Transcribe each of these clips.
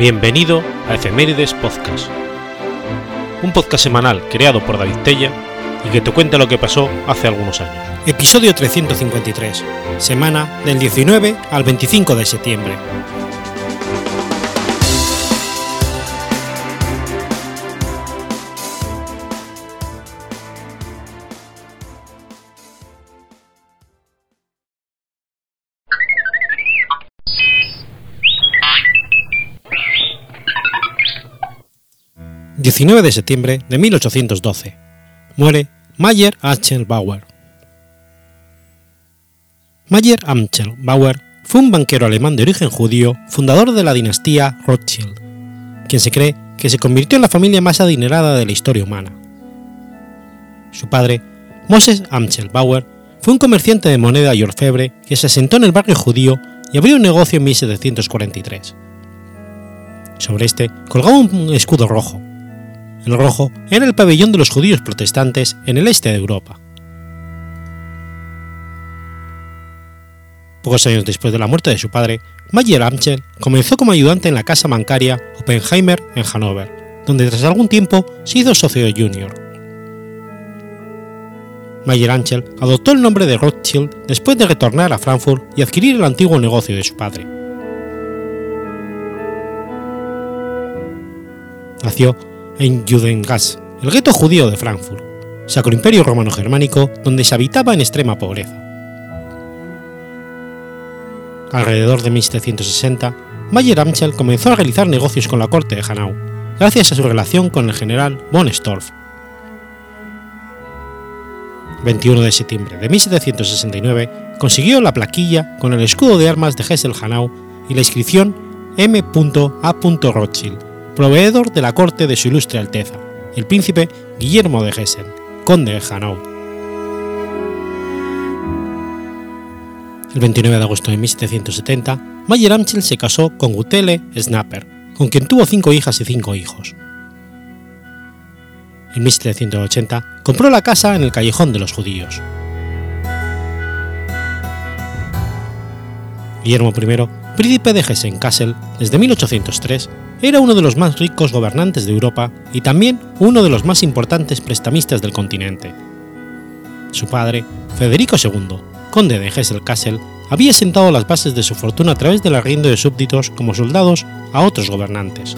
Bienvenido a Efemérides Podcast, un podcast semanal creado por David Tella y que te cuenta lo que pasó hace algunos años. Episodio 353, semana del 19 al 25 de septiembre. 19 de septiembre de 1812. Muere Mayer Amschel Bauer. Mayer Amschel Bauer fue un banquero alemán de origen judío, fundador de la dinastía Rothschild, quien se cree que se convirtió en la familia más adinerada de la historia humana. Su padre, Moses Amschel Bauer, fue un comerciante de moneda y orfebre que se asentó en el barrio judío y abrió un negocio en 1743. Sobre este colgaba un escudo rojo, el rojo era el pabellón de los judíos protestantes en el este de Europa. Pocos años después de la muerte de su padre, Mayer Amschel comenzó como ayudante en la casa bancaria Oppenheimer en Hannover, donde tras algún tiempo se hizo socio junior. Mayer Amschel adoptó el nombre de Rothschild después de retornar a Frankfurt y adquirir el antiguo negocio de su padre. Nació en Judengasse, el gueto judío de Frankfurt, sacro imperio romano-germánico donde se habitaba en extrema pobreza. Alrededor de 1760, Mayer Amschel comenzó a realizar negocios con la corte de Hanau, gracias a su relación con el general von Storff. 21 de septiembre de 1769 consiguió la plaquilla con el escudo de armas de Hessel-Hanau y la inscripción M. A. Rothschild, proveedor de la corte de su ilustre Alteza, el príncipe Guillermo de Hessen, conde de Hanau. El 29 de agosto de 1770, Mayer Amschel se casó con Gutele Snapper, con quien tuvo cinco hijas y cinco hijos. En 1780 compró la casa en el Callejón de los Judíos. Guillermo I, príncipe de Hessen-Kassel desde 1803, era uno de los más ricos gobernantes de Europa y también uno de los más importantes prestamistas del continente. Su padre, Federico II, conde de Hesse-Kassel, había sentado las bases de su fortuna a través del arriendo de súbditos como soldados a otros gobernantes.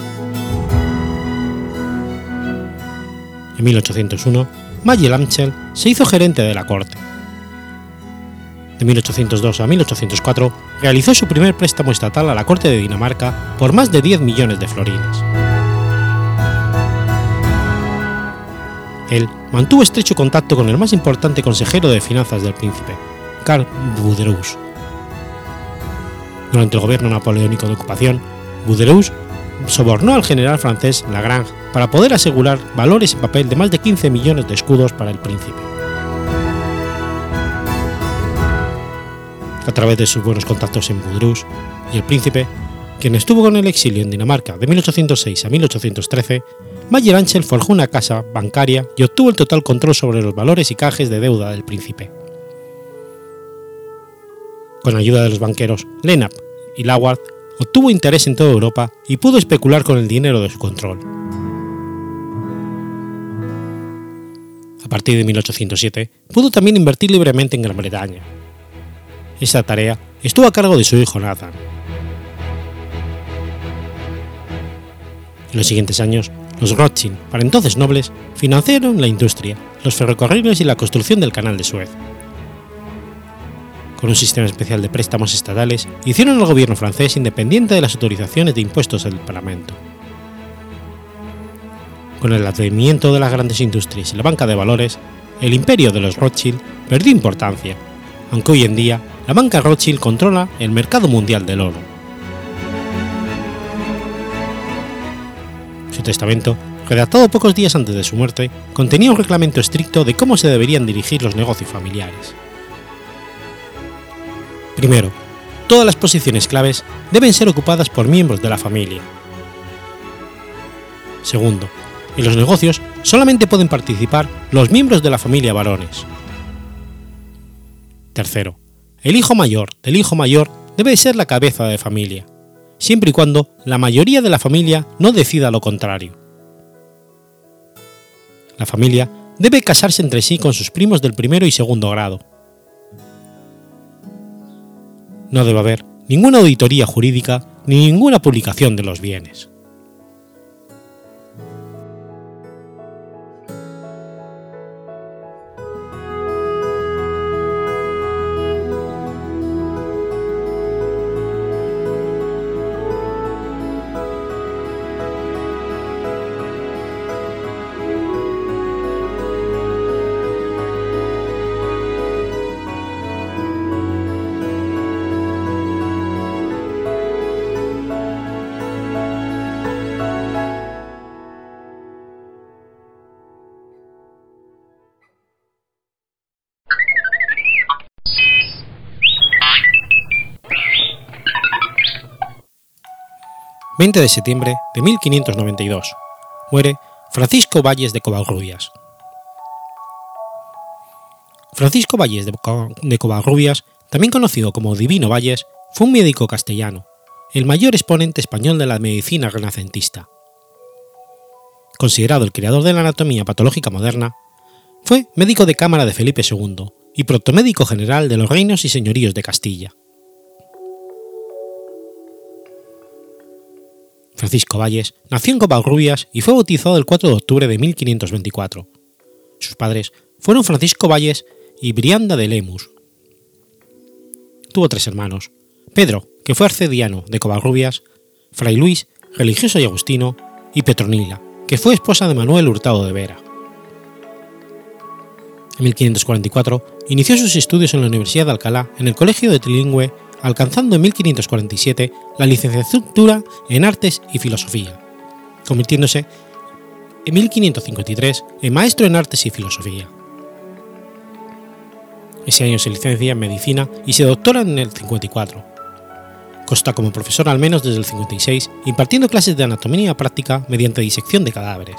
En 1801, Mayer Amschel se hizo gerente de la corte de 1802 a 1804, realizó su primer préstamo estatal a la corte de Dinamarca por más de 10 millones de florines. Él mantuvo estrecho contacto con el más importante consejero de finanzas del príncipe, Karl Buderus. Durante el gobierno napoleónico de ocupación, Buderus sobornó al general francés Lagrange para poder asegurar valores en papel de más de 15 millones de escudos para el príncipe. A través de sus buenos contactos en Budrus y el príncipe, quien estuvo con el exilio en Dinamarca de 1806 a 1813, Mayer Anschel forjó una casa bancaria y obtuvo el total control sobre los valores y cajes de deuda del príncipe. Con ayuda de los banqueros Lennart y Laward, obtuvo interés en toda Europa y pudo especular con el dinero de su control. A partir de 1807, pudo también invertir libremente en Gran Bretaña, esa tarea estuvo a cargo de su hijo Nathan. En los siguientes años, los Rothschild, para entonces nobles, financiaron la industria, los ferrocarriles y la construcción del canal de Suez. Con un sistema especial de préstamos estatales, hicieron al gobierno francés independiente de las autorizaciones de impuestos del Parlamento. Con el advenimiento de las grandes industrias y la banca de valores, el imperio de los Rothschild perdió importancia, aunque hoy en día la banca Rothschild controla el mercado mundial del oro. Su testamento, redactado pocos días antes de su muerte, contenía un reglamento estricto de cómo se deberían dirigir los negocios familiares. Primero, todas las posiciones claves deben ser ocupadas por miembros de la familia. Segundo, en los negocios solamente pueden participar los miembros de la familia varones. Tercero, el hijo mayor del hijo mayor debe ser la cabeza de familia. siempre y cuando la mayoría de la familia no decida lo contrario. La familia debe casarse entre sí con sus primos del primero y segundo grado. No debe haber ninguna auditoría jurídica ni ninguna publicación de los bienes. 20 de septiembre de 1592. Muere Francisco Valles de Covarrubias. Francisco Valles de Covarrubias, también conocido como Divino Valles, fue un médico castellano, el mayor exponente español de la medicina renacentista. Considerado el creador de la anatomía patológica moderna, fue médico de cámara de Felipe II y protomédico general de los reinos y señoríos de Castilla. Francisco Valles nació en Covarrubias y fue bautizado el 4 de octubre de 1524. Sus padres fueron Francisco Valles y Brianda de Lemus. Tuvo tres hermanos, Pedro, que fue arcediano de Covarrubias, Fray Luis, religioso y agustino, y Petronila, que fue esposa de Manuel Hurtado de Vera. En 1544 inició sus estudios en la Universidad de Alcalá en el Colegio de Trilingüe alcanzando en 1547 la licenciatura en Artes y Filosofía, convirtiéndose en 1553 en maestro en Artes y Filosofía. Ese año se licencia en Medicina y se doctora en el 54. Consta como profesor al menos desde el 56, impartiendo clases de anatomía práctica mediante disección de cadáveres.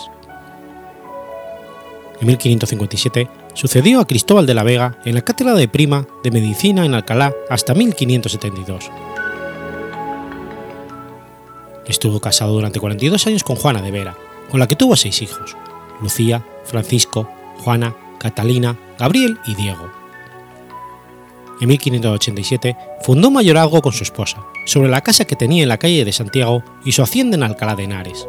En 1557 sucedió a Cristóbal de la Vega en la cátedra de prima de medicina en Alcalá hasta 1572. Estuvo casado durante 42 años con Juana de Vera, con la que tuvo seis hijos, Lucía, Francisco, Juana, Catalina, Gabriel y Diego. En 1587 fundó un mayorazgo con su esposa, sobre la casa que tenía en la calle de Santiago y su hacienda en Alcalá de Henares.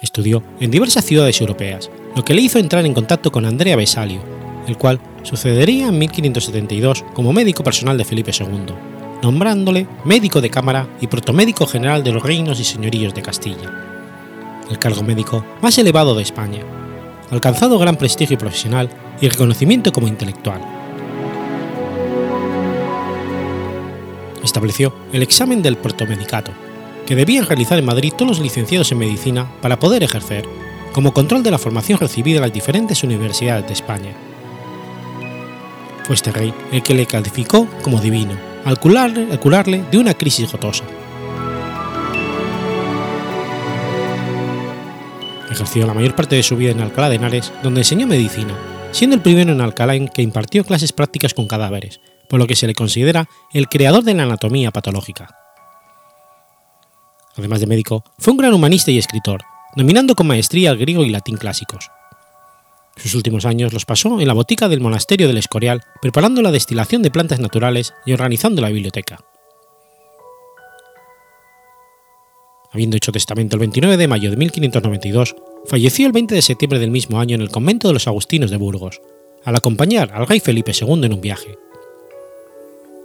Estudió en diversas ciudades europeas, lo que le hizo entrar en contacto con Andrea Vesalio, el cual sucedería en 1572 como médico personal de Felipe II, nombrándole médico de cámara y protomédico general de los reinos y señoríos de Castilla, el cargo médico más elevado de España, alcanzado gran prestigio profesional y reconocimiento como intelectual. Estableció el examen del protomedicato, que debían realizar en Madrid todos los licenciados en medicina para poder ejercer, como control de la formación recibida en las diferentes universidades de España. Fue este rey el que le calificó como divino, al curarle, al curarle de una crisis gotosa. Ejerció la mayor parte de su vida en Alcalá de Henares, donde enseñó medicina, siendo el primero en Alcalá en que impartió clases prácticas con cadáveres, por lo que se le considera el creador de la anatomía patológica además de médico, fue un gran humanista y escritor, dominando con maestría el griego y latín clásicos. Sus últimos años los pasó en la botica del monasterio del Escorial, preparando la destilación de plantas naturales y organizando la biblioteca. Habiendo hecho testamento el 29 de mayo de 1592, falleció el 20 de septiembre del mismo año en el convento de los Agustinos de Burgos, al acompañar al rey Felipe II en un viaje.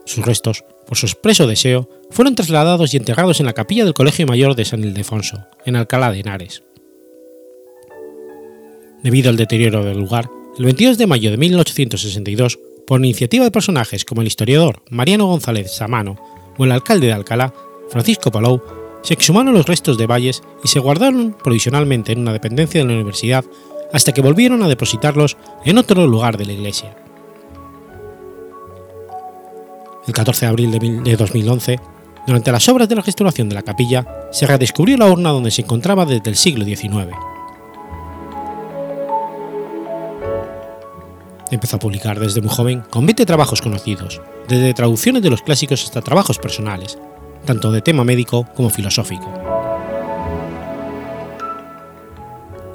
Sus restos, por su expreso deseo, fueron trasladados y enterrados en la capilla del Colegio Mayor de San Ildefonso, en Alcalá de Henares. Debido al deterioro del lugar, el 22 de mayo de 1862, por iniciativa de personajes como el historiador Mariano González Samano o el alcalde de Alcalá, Francisco Palou, se exhumaron los restos de Valles y se guardaron provisionalmente en una dependencia de la universidad hasta que volvieron a depositarlos en otro lugar de la iglesia el 14 de abril de 2011, durante las obras de la restauración de la capilla, se redescubrió la urna donde se encontraba desde el siglo XIX. Empezó a publicar desde muy joven con 20 trabajos conocidos, desde traducciones de los clásicos hasta trabajos personales, tanto de tema médico como filosófico.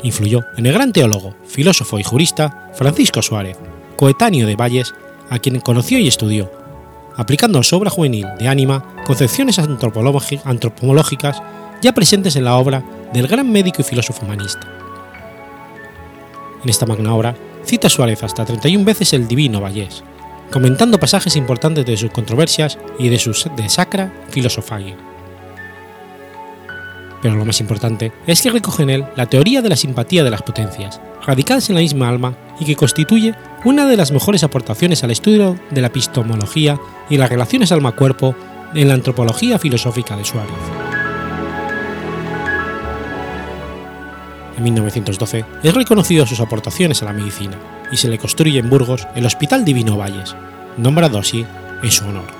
Influyó en el gran teólogo, filósofo y jurista Francisco Suárez, coetáneo de Valles, a quien conoció y estudió, aplicando a su obra juvenil de ánima concepciones antropológicas ya presentes en la obra del gran médico y filósofo humanista. En esta magna obra cita Suárez hasta 31 veces el divino Vallés, comentando pasajes importantes de sus controversias y de su de Sacra Philosophiae. Pero lo más importante es que recoge en él la teoría de la simpatía de las potencias, radicadas en la misma alma y que constituye una de las mejores aportaciones al estudio de la epistemología y las relaciones alma-cuerpo en la antropología filosófica de Suárez. En 1912 es reconocido sus aportaciones a la medicina y se le construye en Burgos el Hospital Divino Valles, nombrado así en su honor.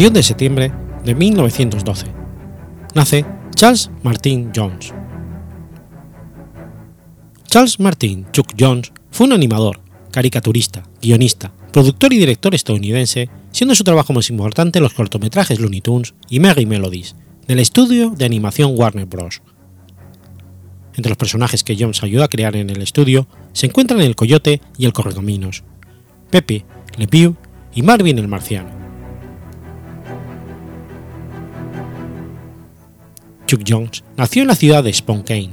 21 de septiembre de 1912. Nace Charles Martin Jones. Charles Martin Chuck Jones fue un animador, caricaturista, guionista, productor y director estadounidense, siendo su trabajo más importante los cortometrajes Looney Tunes y Merry Melodies, del estudio de animación Warner Bros. Entre los personajes que Jones ayudó a crear en el estudio se encuentran el Coyote y el Correcaminos, Pepe, Le Pew y Marvin el Marciano. Chuck Jones nació en la ciudad de Spokane.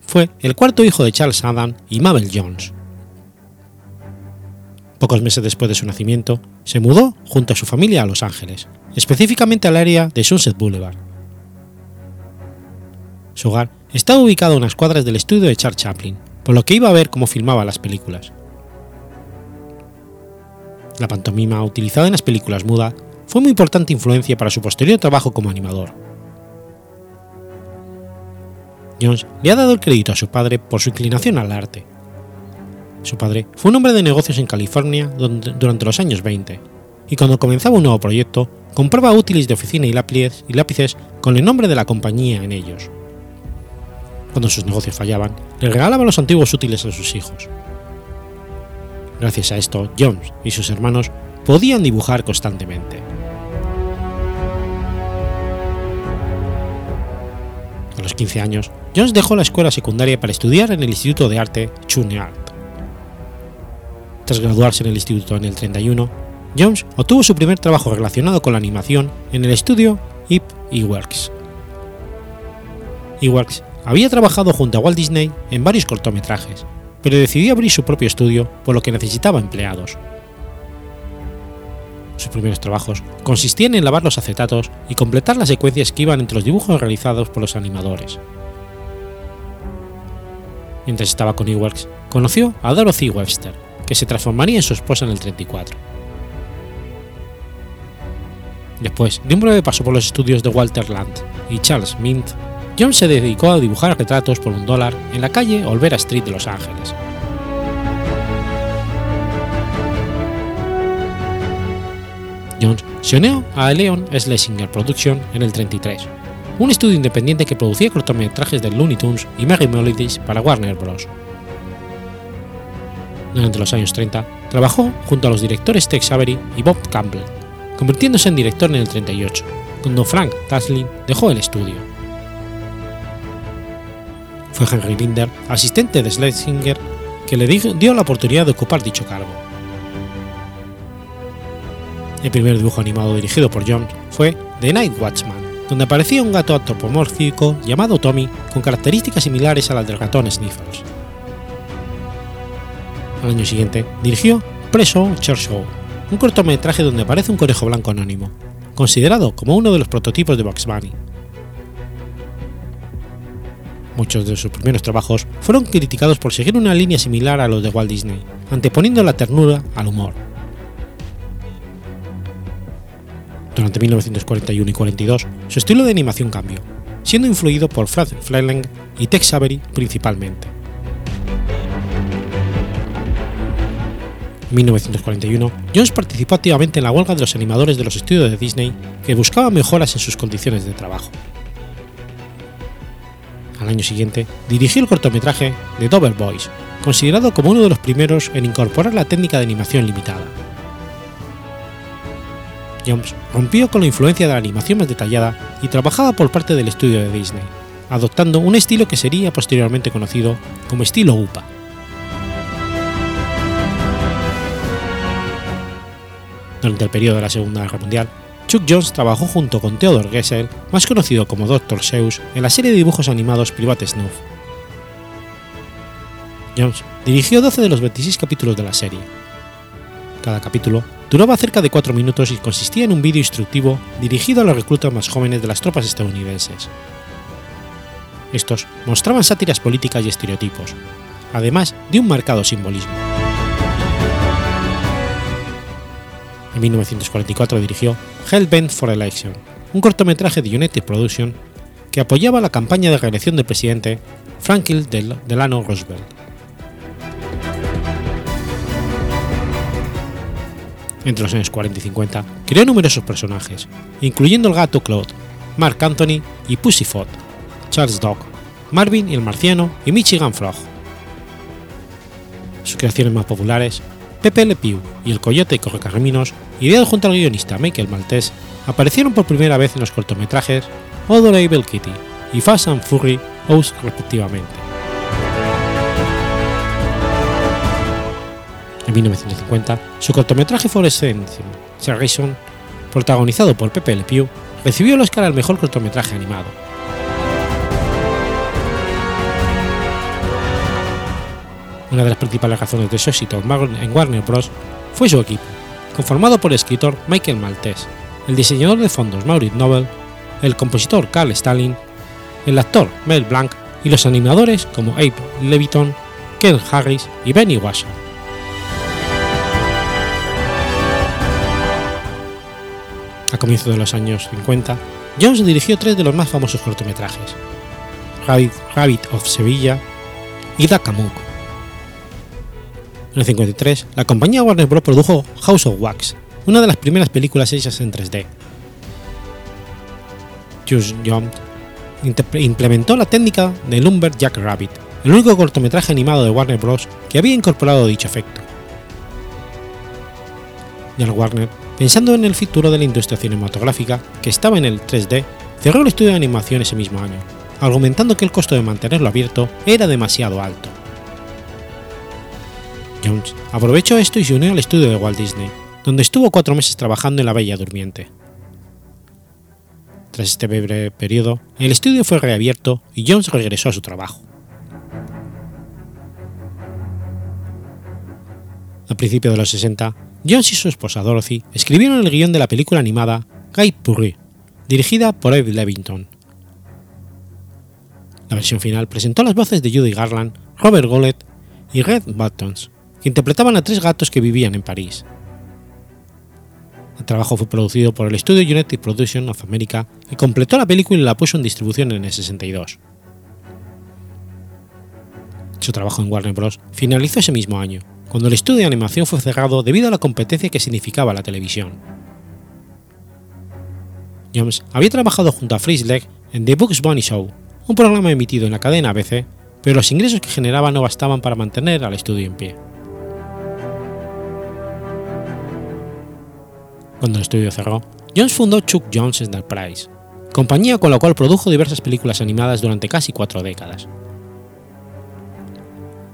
Fue el cuarto hijo de Charles Adam y Mabel Jones. Pocos meses después de su nacimiento, se mudó junto a su familia a Los Ángeles, específicamente al área de Sunset Boulevard. Su hogar estaba ubicado a unas cuadras del estudio de Charles Chaplin, por lo que iba a ver cómo filmaba las películas. La pantomima utilizada en las películas muda fue muy importante influencia para su posterior trabajo como animador Jones le ha dado el crédito a su padre por su inclinación al arte. Su padre fue un hombre de negocios en California durante los años 20, y cuando comenzaba un nuevo proyecto, compraba útiles de oficina y lápices, con el nombre de la compañía en ellos. Cuando sus negocios fallaban, le regalaba los antiguos útiles a sus hijos. Gracias a esto, Jones y sus hermanos podían dibujar constantemente. A los 15 años, Jones dejó la escuela secundaria para estudiar en el Instituto de Arte Art. Tras graduarse en el instituto en el 31, Jones obtuvo su primer trabajo relacionado con la animación en el estudio Ip Eworks. Eworks había trabajado junto a Walt Disney en varios cortometrajes, pero decidió abrir su propio estudio por lo que necesitaba empleados. Sus primeros trabajos consistían en lavar los acetatos y completar las secuencias que iban entre los dibujos realizados por los animadores. Mientras estaba con Eworks, conoció a Dorothy Webster, que se transformaría en su esposa en el 34. Después de un breve paso por los estudios de Walter Land y Charles Mint, Jones se dedicó a dibujar retratos por un dólar en la calle Olvera Street de Los Ángeles. Jones se unió a Leon Schlesinger Production en el 33, un estudio independiente que producía cortometrajes de Looney Tunes y Merry Melodies para Warner Bros. Durante los años 30, trabajó junto a los directores Tex Avery y Bob Campbell, convirtiéndose en director en el 38, cuando Frank Taslin dejó el estudio. Fue Henry Binder, asistente de Schlesinger, que le dio la oportunidad de ocupar dicho cargo. El primer dibujo animado dirigido por Jones fue The Night Watchman, donde aparecía un gato antropomórfico llamado Tommy con características similares a las del ratón Sniffles. Al año siguiente dirigió Preso Church Show, un cortometraje donde aparece un conejo blanco anónimo, considerado como uno de los prototipos de Bugs Bunny. Muchos de sus primeros trabajos fueron criticados por seguir una línea similar a los de Walt Disney, anteponiendo la ternura al humor. Durante 1941 y 42, su estilo de animación cambió, siendo influido por Frank Fleming y Tex Avery principalmente. En 1941, Jones participó activamente en la huelga de los animadores de los estudios de Disney que buscaban mejoras en sus condiciones de trabajo. Al año siguiente, dirigió el cortometraje The Dover Boys, considerado como uno de los primeros en incorporar la técnica de animación limitada. Jones rompió con la influencia de la animación más detallada y trabajaba por parte del estudio de Disney, adoptando un estilo que sería posteriormente conocido como estilo UPA. Durante el periodo de la Segunda Guerra Mundial, Chuck Jones trabajó junto con Theodore Gessel, más conocido como Dr. Seuss, en la serie de dibujos animados Private Snuff. Jones dirigió 12 de los 26 capítulos de la serie. Cada capítulo duraba cerca de 4 minutos y consistía en un vídeo instructivo dirigido a los reclutas más jóvenes de las tropas estadounidenses. Estos mostraban sátiras políticas y estereotipos, además de un marcado simbolismo. En 1944 dirigió Hellbent for Election, un cortometraje de United Production que apoyaba la campaña de reelección del presidente Franklin Delano Roosevelt. Entre los años 40 y 50 creó numerosos personajes, incluyendo el gato Claude, Mark Anthony y Pussyfoot, Charles Dog, Marvin y el Marciano y Michigan Frog. Sus creaciones más populares Pepe Le Pew y el Coyote Correcaminos, ideados junto al guionista Michael Maltese, aparecieron por primera vez en los cortometrajes Adorable Kitty y Fast and Furry House respectivamente. 1950, su cortometraje Fluorescence Generation, protagonizado por Pepe Le Pew, recibió el Oscar al mejor cortometraje animado. Una de las principales razones de su éxito en Warner Bros. fue su equipo, conformado por el escritor Michael Maltese, el diseñador de fondos Maurice Nobel, el compositor Carl Stalin, el actor Mel Blanc y los animadores como Abe Leviton, Ken Harris y Benny Washer. A comienzos de los años 50, Jones dirigió tres de los más famosos cortometrajes: Rabbit, Rabbit of Sevilla y Dakamuk. En el 53, la compañía Warner Bros. produjo House of Wax, una de las primeras películas hechas en 3D. Jones Jones implementó la técnica de Lumberjack Rabbit, el único cortometraje animado de Warner Bros. que había incorporado dicho efecto. Warner, pensando en el futuro de la industria cinematográfica, que estaba en el 3D, cerró el estudio de animación ese mismo año, argumentando que el costo de mantenerlo abierto era demasiado alto. Jones aprovechó esto y se unió al estudio de Walt Disney, donde estuvo cuatro meses trabajando en La Bella Durmiente. Tras este breve periodo, el estudio fue reabierto y Jones regresó a su trabajo. A principios de los 60, Jones y su esposa Dorothy escribieron el guion de la película animada Guy Purry, dirigida por Ed Levington. La versión final presentó las voces de Judy Garland, Robert Golet y Red Buttons, que interpretaban a tres gatos que vivían en París. El trabajo fue producido por el estudio United Production of America y completó la película y la puso en distribución en el 62. Su trabajo en Warner Bros. finalizó ese mismo año, cuando el estudio de animación fue cerrado debido a la competencia que significaba la televisión. Jones había trabajado junto a Fritz Legg en The Bugs Bunny Show, un programa emitido en la cadena ABC, pero los ingresos que generaba no bastaban para mantener al estudio en pie. Cuando el estudio cerró, Jones fundó Chuck Jones Enterprise, compañía con la cual produjo diversas películas animadas durante casi cuatro décadas.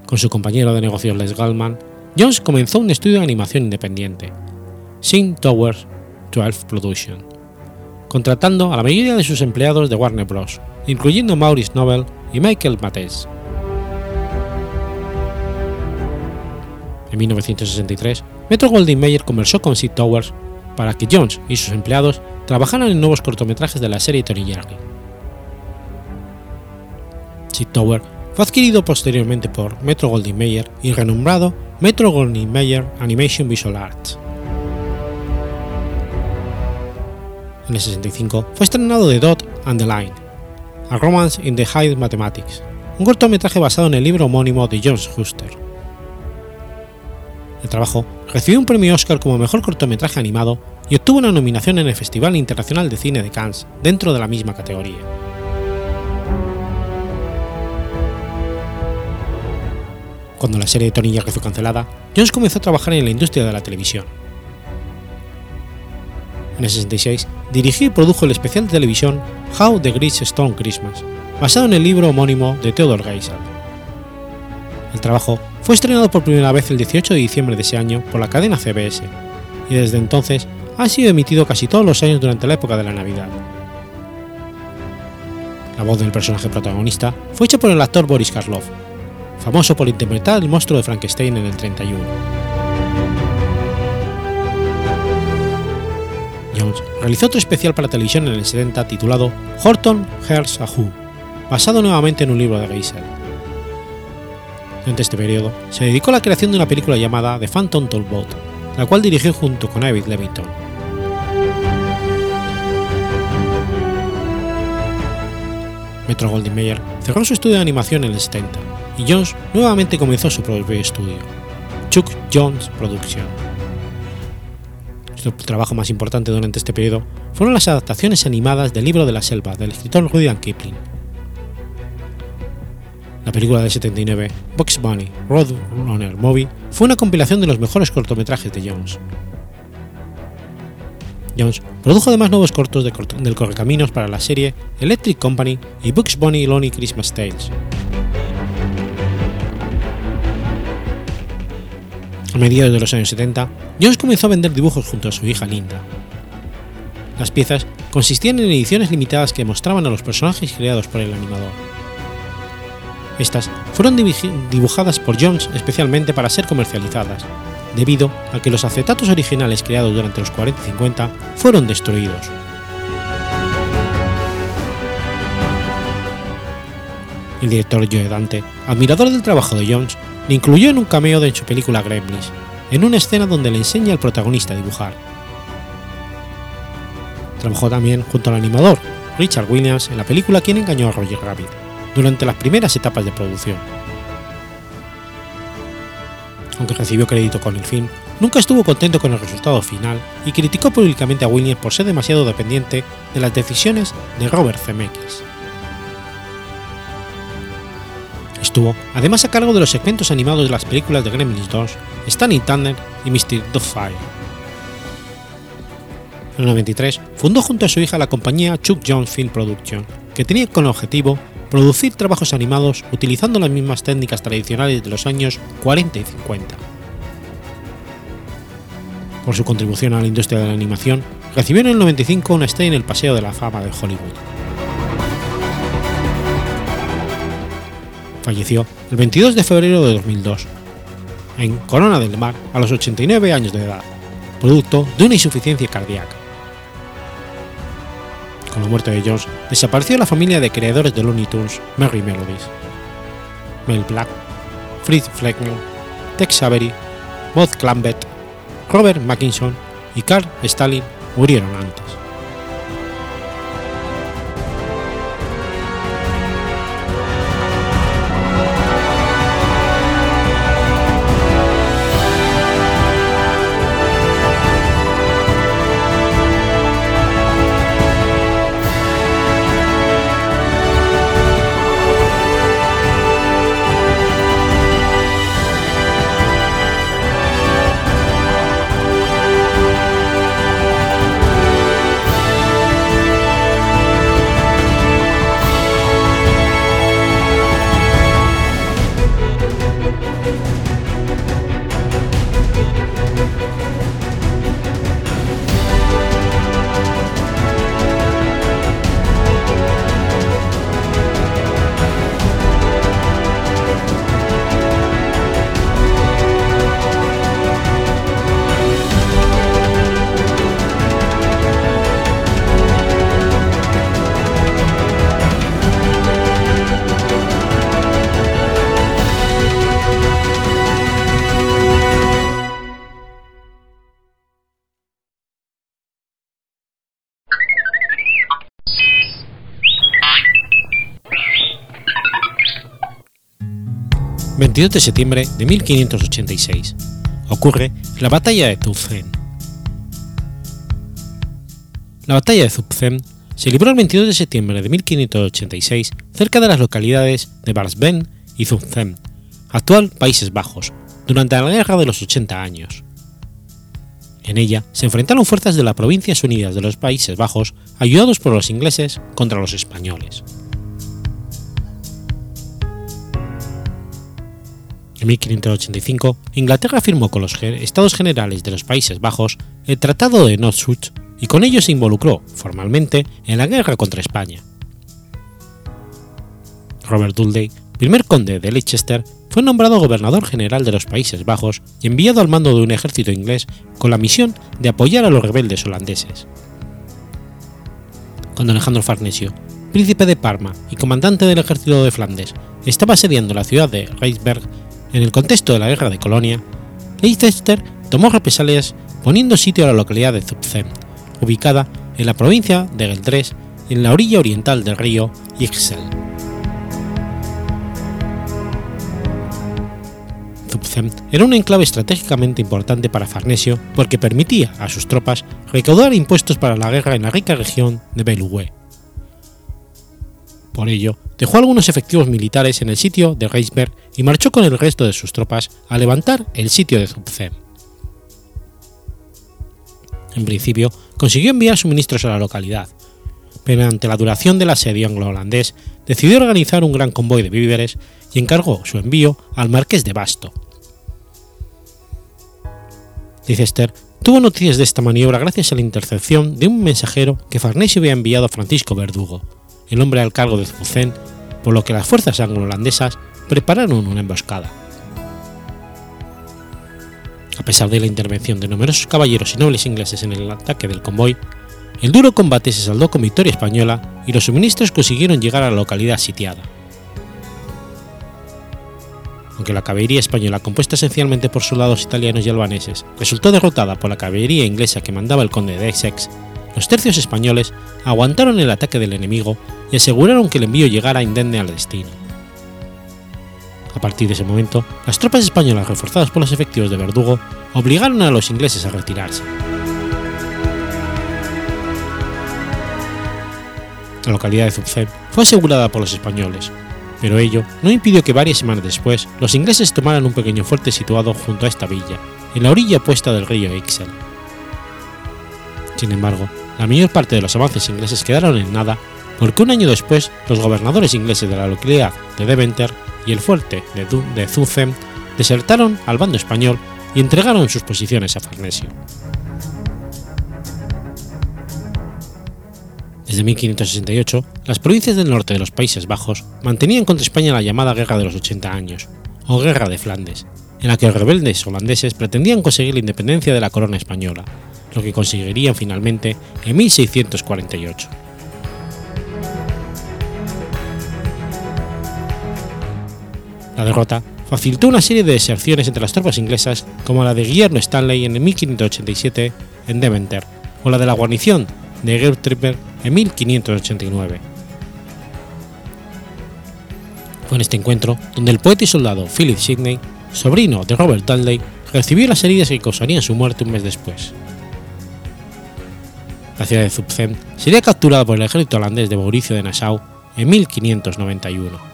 Con su compañero de negocios Les Gallman, Jones comenzó un estudio de animación independiente, Sin Towers 12 Production, contratando a la mayoría de sus empleados de Warner Bros., incluyendo Maurice Nobel y Michael Mattes. En 1963, Metro Goldwyn Mayer conversó con Sid Towers para que Jones y sus empleados trabajaran en nuevos cortometrajes de la serie Tony Jerry. Sid Tower fue adquirido posteriormente por Metro Goldwyn Mayer y renombrado Metro Goldwyn Mayer Animation Visual Arts. En el 65 fue estrenado The Dot and the Line, A Romance in the High Mathematics, un cortometraje basado en el libro homónimo de Jones Huster. El trabajo recibió un premio Oscar como mejor cortometraje animado y obtuvo una nominación en el Festival Internacional de Cine de Cannes dentro de la misma categoría. Cuando la serie de Tony Jerry fue cancelada, Jones comenzó a trabajar en la industria de la televisión. En el 66 dirigió y produjo el especial de televisión How the Great Stone Christmas, basado en el libro homónimo de Theodore Geisel. El trabajo fue estrenado por primera vez el 18 de diciembre de ese año por la cadena CBS, y desde entonces ha sido emitido casi todos los años durante la época de la Navidad. La voz del personaje protagonista fue hecha por el actor Boris Karloff, famoso por interpretar el monstruo de Frankenstein en el 31. Jones realizó otro especial para televisión en el 70 titulado Horton Hears a Who, basado nuevamente en un libro de Geisel. Durante este periodo, se dedicó a la creación de una película llamada The Phantom Tollbot, la cual dirigió junto con David Levington. Metro Goldwyn Mayer cerró su estudio de animación en el 70 y Jones nuevamente comenzó su propio estudio, Chuck Jones Production. Su trabajo más importante durante este periodo fueron las adaptaciones animadas del libro de la selva del escritor Rudyard Kipling. La película del 79, Bugs Bunny Roadrunner Movie, fue una compilación de los mejores cortometrajes de Jones. Jones produjo además nuevos cortos de del Correcaminos para la serie Electric Company y Bugs Bunny Lonely Christmas Tales. A mediados de los años 70, Jones comenzó a vender dibujos junto a su hija Linda. Las piezas consistían en ediciones limitadas que mostraban a los personajes creados por el animador. Estas fueron dibujadas por Jones especialmente para ser comercializadas, debido a que los acetatos originales creados durante los 40 y 50 fueron destruidos. El director Joe Dante, admirador del trabajo de Jones, le incluyó en un cameo de su película Gremlins, en una escena donde le enseña al protagonista a dibujar. Trabajó también junto al animador Richard Williams en la película Quien engañó a Roger Rabbit, durante las primeras etapas de producción. Aunque recibió crédito con el film, nunca estuvo contento con el resultado final y criticó públicamente a Williams por ser demasiado dependiente de las decisiones de Robert Zemeckis. Estuvo además a cargo de los segmentos animados de las películas de Gremlins 2, Stanley Thunder y Mr. Doubtfire. En el 93 fundó junto a su hija la compañía Chuck Jones Film Production, que tenía como objetivo producir trabajos animados utilizando las mismas técnicas tradicionales de los años 40 y 50. Por su contribución a la industria de la animación, recibió en el 95 una estrella en el Paseo de la Fama de Hollywood. Falleció el 22 de febrero de 2002, en Corona del Mar, a los 89 años de edad, producto de una insuficiencia cardíaca. Con la muerte de Jones, desapareció la familia de creadores de Looney Tunes Merry Melodies. Mel Black, Fritz Fleckner, Tex Avery, Bob Clampett, Robert Mackinson y Karl Stalin murieron antes. 22 de septiembre de 1586. Ocurre la batalla de Zutphen. La batalla de Zutphen se libró el 22 de septiembre de 1586 cerca de las localidades de Barsben y Zutphen, actual Países Bajos, durante la Guerra de los 80 años. En ella se enfrentaron fuerzas de las Provincias Unidas de los Países Bajos, ayudados por los ingleses, contra los españoles. En 1585, Inglaterra firmó con los Estados Generales de los Países Bajos el Tratado de Northwood y con ello se involucró formalmente en la guerra contra España. Robert Dudley, primer conde de Leicester, fue nombrado gobernador general de los Países Bajos y enviado al mando de un ejército inglés con la misión de apoyar a los rebeldes holandeses. Cuando Alejandro Farnesio, príncipe de Parma y comandante del ejército de Flandes, estaba asediando la ciudad de Reisberg, en el contexto de la guerra de Colonia, Leicester tomó represalias poniendo sitio a la localidad de Zutphen, ubicada en la provincia de Geldres, en la orilla oriental del río Ixel. Zutphen era un enclave estratégicamente importante para Farnesio porque permitía a sus tropas recaudar impuestos para la guerra en la rica región de Belugue. Por ello, dejó algunos efectivos militares en el sitio de Reisberg y marchó con el resto de sus tropas a levantar el sitio de Zutphen. En principio, consiguió enviar suministros a la localidad, pero ante la duración del asedio anglo-holandés, decidió organizar un gran convoy de víveres y encargó su envío al marqués de Basto. Leicester tuvo noticias de esta maniobra gracias a la intercepción de un mensajero que Farnesio había enviado a Francisco Verdugo, el hombre al cargo de Zutphen, por lo que las fuerzas anglo-holandesas prepararon una emboscada. A pesar de la intervención de numerosos caballeros y nobles ingleses en el ataque del convoy, el duro combate se saldó con victoria española y los suministros consiguieron llegar a la localidad sitiada. Aunque la caballería española, compuesta esencialmente por soldados italianos y albaneses, resultó derrotada por la caballería inglesa que mandaba el conde de Essex, los tercios españoles aguantaron el ataque del enemigo y aseguraron que el envío llegara indemne al destino. A partir de ese momento, las tropas españolas reforzadas por los efectivos de Verdugo obligaron a los ingleses a retirarse. La localidad de Zutphen fue asegurada por los españoles, pero ello no impidió que varias semanas después los ingleses tomaran un pequeño fuerte situado junto a esta villa, en la orilla opuesta del río Ixel. Sin embargo, la mayor parte de los avances ingleses quedaron en nada porque un año después los gobernadores ingleses de la localidad de Deventer y el fuerte de, de Zutphen desertaron al bando español y entregaron sus posiciones a Farnesio. Desde 1568, las provincias del norte de los Países Bajos mantenían contra España la llamada Guerra de los 80 años, o Guerra de Flandes, en la que los rebeldes holandeses pretendían conseguir la independencia de la corona española, lo que conseguirían finalmente en 1648. La derrota facilitó una serie de deserciones entre las tropas inglesas como la de Guillermo Stanley en el 1587 en Deventer o la de la guarnición de Gertripper en 1589. Fue en este encuentro donde el poeta y soldado Philip Sidney, sobrino de Robert Dudley, recibió las heridas que causarían su muerte un mes después. La ciudad de Zutphen sería capturada por el ejército holandés de Mauricio de Nassau en 1591.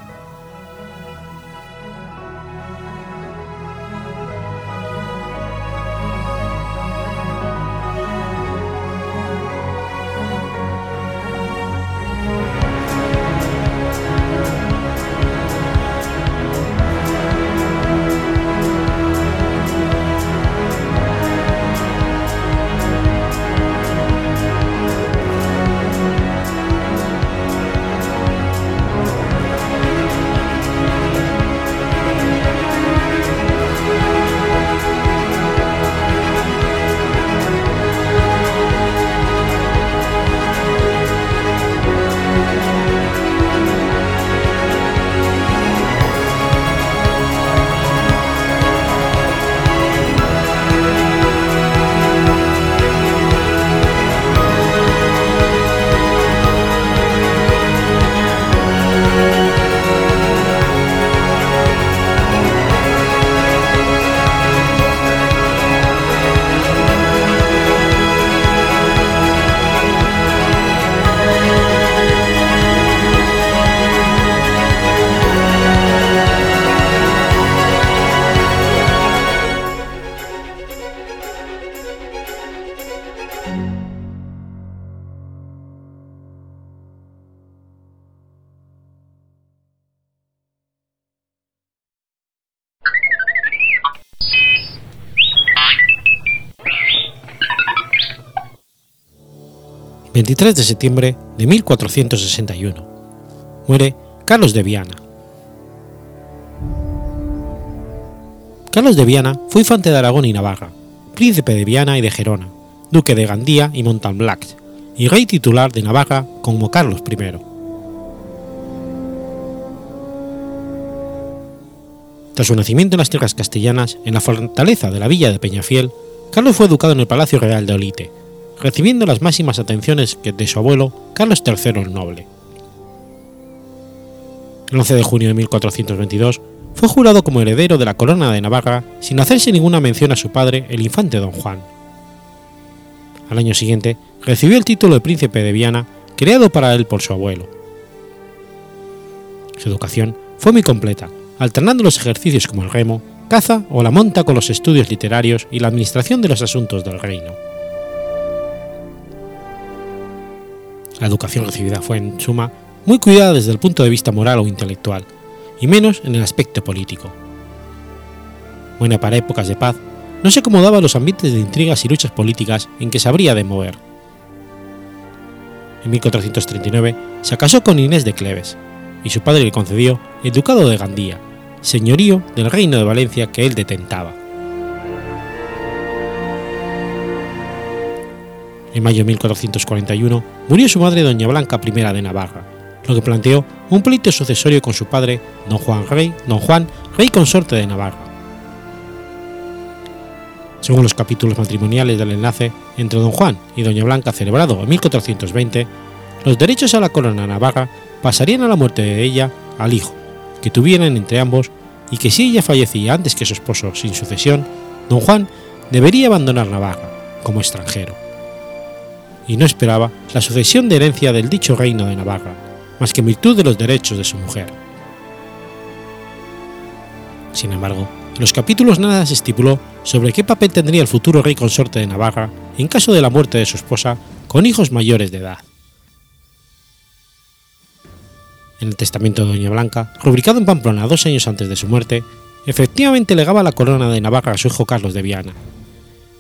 23 de septiembre de 1461. Muere Carlos de Viana. Carlos de Viana fue infante de Aragón y Navarra, príncipe de Viana y de Gerona, duque de Gandía y Montalblac, y rey titular de Navarra como Carlos I. Tras su nacimiento en las tierras castellanas, en la fortaleza de la villa de Peñafiel, Carlos fue educado en el Palacio Real de Olite, recibiendo las máximas atenciones de su abuelo Carlos III el Noble. El 11 de junio de 1422 fue jurado como heredero de la corona de Navarra sin hacerse ninguna mención a su padre, el infante don Juan. Al año siguiente recibió el título de príncipe de Viana, creado para él por su abuelo. Su educación fue muy completa, alternando los ejercicios como el remo, caza o la monta con los estudios literarios y la administración de los asuntos del reino. La educación recibida fue, en suma, muy cuidada desde el punto de vista moral o intelectual, y menos en el aspecto político. Buena para épocas de paz, no se acomodaba a los ambientes de intrigas y luchas políticas en que se habría de mover. En 1439 se casó con Inés de Cleves, y su padre le concedió el ducado de Gandía, señorío del reino de Valencia que él detentaba. En mayo de 1441 murió su madre doña Blanca I de Navarra, lo que planteó un pleito sucesorio con su padre don Juan Rey, don Juan, rey consorte de Navarra. Según los capítulos matrimoniales del enlace entre don Juan y doña Blanca celebrado en 1420, los derechos a la corona navarra pasarían a la muerte de ella al hijo, que tuvieran entre ambos, y que si ella fallecía antes que su esposo sin sucesión, don Juan debería abandonar Navarra como extranjero y no esperaba la sucesión de herencia del dicho reino de Navarra, más que en virtud de los derechos de su mujer. Sin embargo, en los capítulos nada se estipuló sobre qué papel tendría el futuro rey consorte de Navarra en caso de la muerte de su esposa con hijos mayores de edad. En el testamento de Doña Blanca, rubricado en Pamplona dos años antes de su muerte, efectivamente legaba la corona de Navarra a su hijo Carlos de Viana,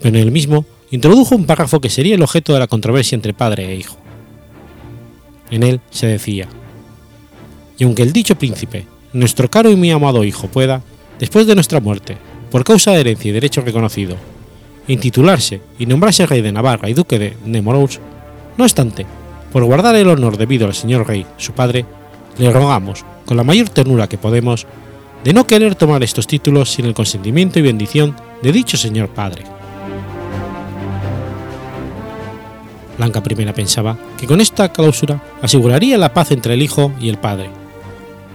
pero en el mismo introdujo un párrafo que sería el objeto de la controversia entre padre e hijo. En él se decía, y aunque el dicho príncipe, nuestro caro y muy amado hijo, pueda, después de nuestra muerte, por causa de herencia y derecho reconocido, intitularse y nombrarse rey de Navarra y duque de Nemours, no obstante, por guardar el honor debido al señor rey, su padre, le rogamos, con la mayor ternura que podemos, de no querer tomar estos títulos sin el consentimiento y bendición de dicho señor padre. Blanca I pensaba que con esta cláusula aseguraría la paz entre el hijo y el padre,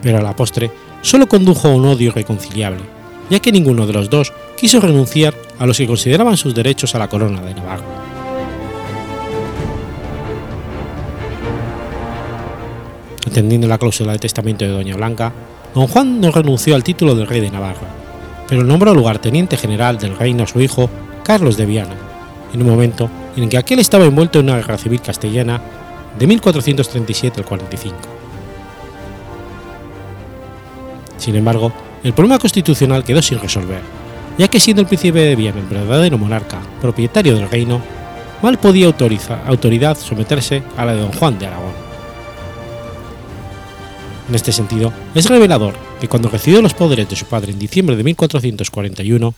pero a la postre solo condujo a un odio irreconciliable, ya que ninguno de los dos quiso renunciar a los que consideraban sus derechos a la corona de Navarra. Entendiendo la cláusula de testamento de Doña Blanca, don Juan no renunció al título de rey de Navarra, pero nombró lugarteniente general del reino a su hijo Carlos de Viana, en un momento en que aquel estaba envuelto en una guerra civil castellana de 1437 al 45. Sin embargo, el problema constitucional quedó sin resolver, ya que siendo el príncipe de Viana el verdadero monarca, propietario del reino, mal podía autoridad someterse a la de don Juan de Aragón. En este sentido, es revelador que cuando recibió los poderes de su padre en diciembre de 1441,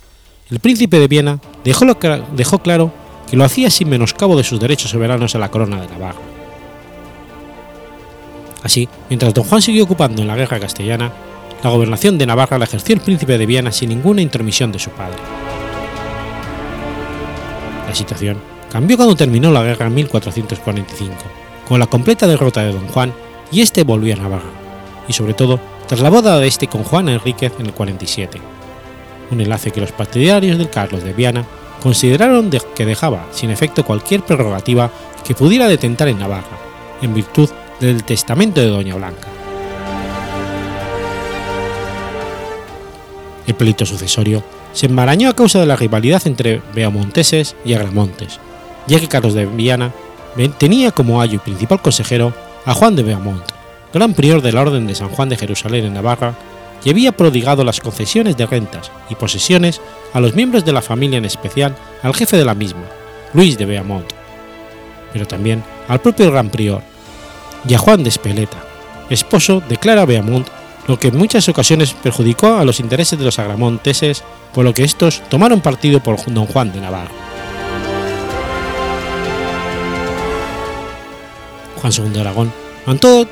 el príncipe de Viena dejó claro que lo hacía sin menoscabo de sus derechos soberanos a la corona de Navarra. Así, mientras don Juan siguió ocupando en la guerra castellana, la gobernación de Navarra la ejerció el príncipe de Viena sin ninguna intromisión de su padre. La situación cambió cuando terminó la guerra en 1445, con la completa derrota de don Juan y este volvió a Navarra y sobre todo tras la boda de este con Juana Enríquez en el 47, un enlace que los partidarios del Carlos de Viana consideraron que dejaba sin efecto cualquier prerrogativa que pudiera detentar en Navarra, en virtud del testamento de Doña Blanca. El pleito sucesorio se enmarañó a causa de la rivalidad entre Beamonteses y Agramontes, ya que Carlos de Viana tenía como ayo y principal consejero a Juan de Beamont, gran prior de la Orden de San Juan de Jerusalén en Navarra, y había prodigado las concesiones de rentas y posesiones a los miembros de la familia, en especial al jefe de la misma, Luis de Beaumont, pero también al propio gran prior, y a Juan de Espeleta, esposo de Clara Beaumont, lo que en muchas ocasiones perjudicó a los intereses de los agramonteses, por lo que estos tomaron partido por don Juan de Navarra. Juan II de Aragón mantuvo,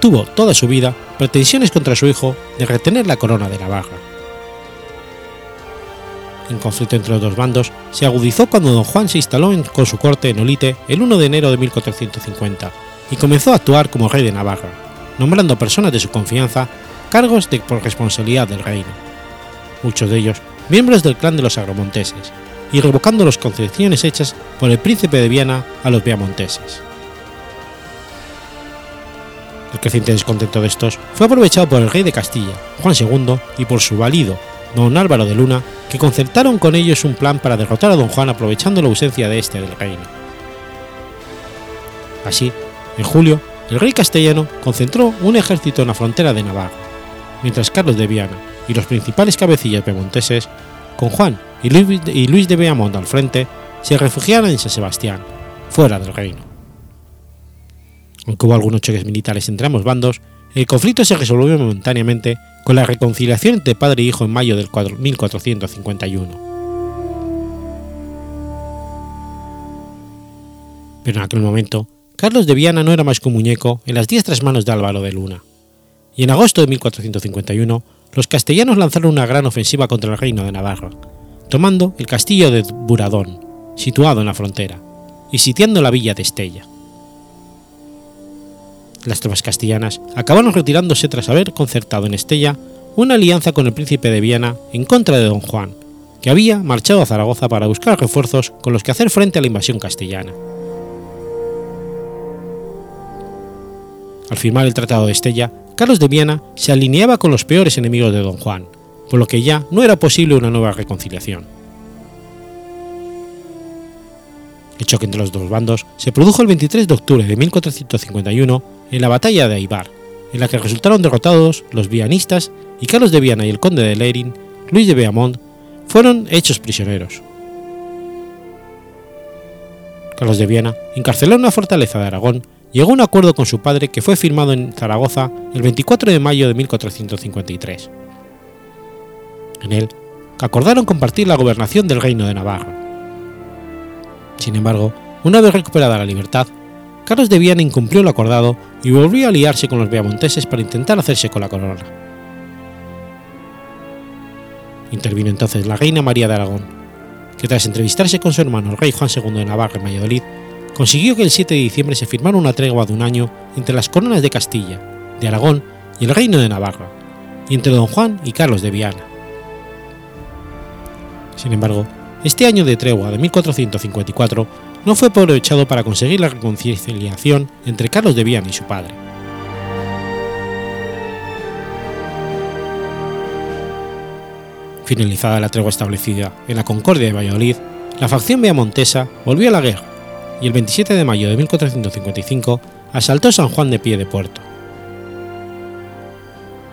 tuvo toda su vida pretensiones contra su hijo de retener la corona de Navarra. El conflicto entre los dos bandos se agudizó cuando don Juan se instaló con su corte en Olite el 1 de enero de 1450 y comenzó a actuar como rey de Navarra, nombrando personas de su confianza cargos de por responsabilidad del reino, muchos de ellos miembros del clan de los agromonteses, y revocando las concesiones hechas por el príncipe de Viana a los viamonteses. Creciente descontento de estos fue aprovechado por el rey de Castilla, Juan II, y por su valido, don Álvaro de Luna, que concertaron con ellos un plan para derrotar a don Juan aprovechando la ausencia de este del reino. Así, en julio, el rey castellano concentró un ejército en la frontera de Navarra, mientras Carlos de Viana y los principales cabecillas pemonteses, con Juan y Luis de Beamont al frente, se refugiaron en San Sebastián, fuera del reino. Aunque hubo algunos choques militares entre ambos bandos, el conflicto se resolvió momentáneamente con la reconciliación entre padre e hijo en mayo del 1451. Pero en aquel momento, Carlos de Viana no era más que un muñeco en las diestras manos de Álvaro de Luna, y en agosto de 1451 los castellanos lanzaron una gran ofensiva contra el reino de Navarra, tomando el castillo de Buradón, situado en la frontera, y sitiando la villa de Estella las tropas castellanas acabaron retirándose tras haber concertado en Estella una alianza con el príncipe de Viana en contra de don Juan, que había marchado a Zaragoza para buscar refuerzos con los que hacer frente a la invasión castellana. Al firmar el Tratado de Estella, Carlos de Viana se alineaba con los peores enemigos de don Juan, por lo que ya no era posible una nueva reconciliación. El choque entre los dos bandos se produjo el 23 de octubre de 1451 en la batalla de Aibar, en la que resultaron derrotados los vianistas y Carlos de Viana y el conde de Leirin, Luis de Beaumont, fueron hechos prisioneros. Carlos de Viana, encarceló en una fortaleza de Aragón, llegó a un acuerdo con su padre que fue firmado en Zaragoza el 24 de mayo de 1453. En él, acordaron compartir la gobernación del reino de Navarra. Sin embargo, una vez recuperada la libertad, Carlos de Viana incumplió lo acordado y volvió a aliarse con los viamonteses para intentar hacerse con la corona. Intervino entonces la reina María de Aragón, que tras entrevistarse con su hermano el rey Juan II de Navarra en Valladolid, consiguió que el 7 de diciembre se firmara una tregua de un año entre las coronas de Castilla, de Aragón y el reino de Navarra, y entre don Juan y Carlos de Viana. Sin embargo, este año de tregua de 1454 no fue aprovechado para conseguir la reconciliación entre Carlos de Viana y su padre. Finalizada la tregua establecida en la Concordia de Valladolid, la facción viamontesa volvió a la guerra y el 27 de mayo de 1455 asaltó San Juan de Pie de Puerto.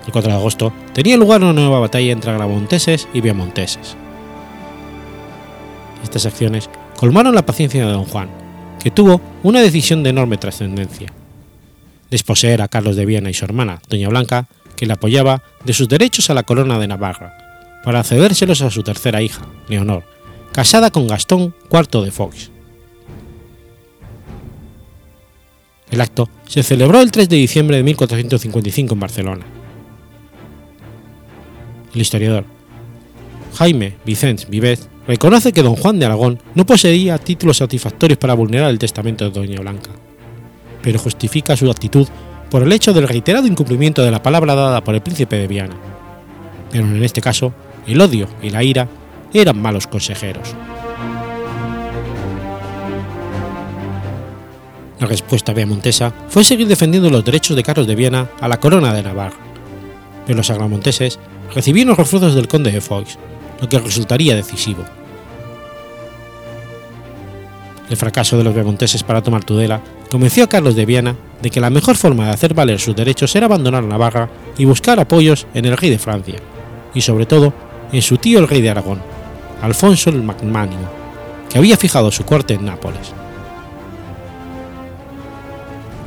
El 4 de agosto tenía lugar una nueva batalla entre agramonteses y viamonteses. Estas acciones colmaron la paciencia de don Juan, que tuvo una decisión de enorme trascendencia. Desposeer a Carlos de Viena y su hermana, doña Blanca, que le apoyaba, de sus derechos a la corona de Navarra, para cedérselos a su tercera hija, Leonor, casada con Gastón IV de Foix. El acto se celebró el 3 de diciembre de 1455 en Barcelona. El historiador Jaime Vicens Vives reconoce que don Juan de Aragón no poseía títulos satisfactorios para vulnerar el testamento de doña Blanca, pero justifica su actitud por el hecho del reiterado incumplimiento de la palabra dada por el príncipe de Viana. Pero en este caso, el odio y la ira eran malos consejeros. La respuesta viamontesa fue seguir defendiendo los derechos de Carlos de Viana a la corona de Navarra, pero los agramonteses recibieron refuerzos del conde de Foix, lo que resultaría decisivo. El fracaso de los viamonteses para tomar Tudela convenció a Carlos de Viana de que la mejor forma de hacer valer sus derechos era abandonar Navarra y buscar apoyos en el rey de Francia, y sobre todo en su tío el rey de Aragón, Alfonso el Magnánimo, que había fijado su corte en Nápoles.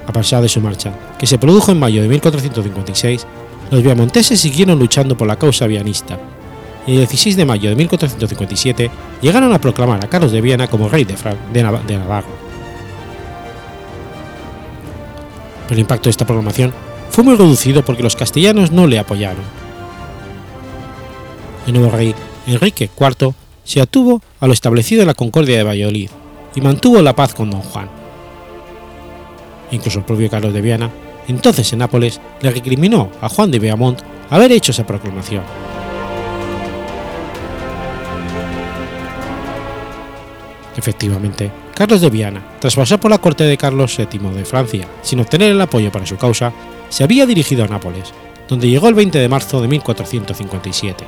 A pesar de su marcha, que se produjo en mayo de 1456, los viamonteses siguieron luchando por la causa vianista, y el 16 de mayo de 1457 llegaron a proclamar a Carlos de Viana como rey de, de Navarra. Pero el impacto de esta proclamación fue muy reducido porque los castellanos no le apoyaron. El nuevo rey, Enrique IV, se atuvo a lo establecido en la Concordia de Valladolid y mantuvo la paz con don Juan. Incluso el propio Carlos de Viana, entonces en Nápoles, le recriminó a Juan de Beaumont haber hecho esa proclamación. Efectivamente, Carlos de Viana, tras pasar por la corte de Carlos VII de Francia sin obtener el apoyo para su causa, se había dirigido a Nápoles, donde llegó el 20 de marzo de 1457.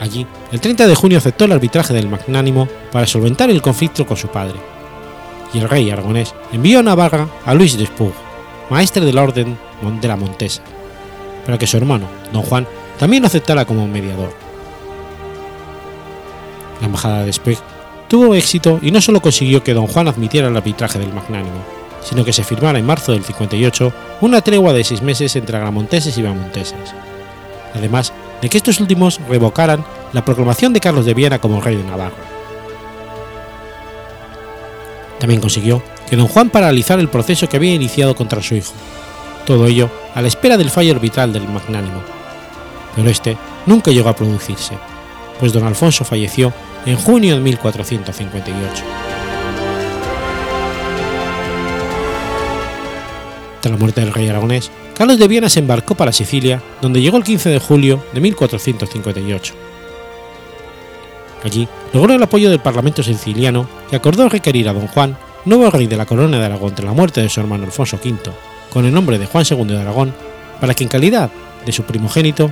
Allí, el 30 de junio aceptó el arbitraje del magnánimo para solventar el conflicto con su padre, y el rey aragonés envió a Navarra a Luis de Spug, maestre de la Orden de la Montesa, para que su hermano, don Juan, también lo aceptara como mediador. La embajada de Spug tuvo éxito y no solo consiguió que don Juan admitiera el arbitraje del magnánimo, sino que se firmara en marzo del 58 una tregua de seis meses entre agramonteses y bamonteses, además de que estos últimos revocaran la proclamación de Carlos de Viena como rey de Navarra. También consiguió que don Juan paralizara el proceso que había iniciado contra su hijo, todo ello a la espera del fallo arbitral del magnánimo. Pero este nunca llegó a producirse, pues don Alfonso falleció en junio de 1458. Tras la muerte del rey aragonés, Carlos de Viena se embarcó para Sicilia, donde llegó el 15 de julio de 1458. Allí logró el apoyo del Parlamento siciliano y acordó requerir a don Juan, nuevo rey de la corona de Aragón tras la muerte de su hermano Alfonso V, con el nombre de Juan II de Aragón, para que en calidad de su primogénito,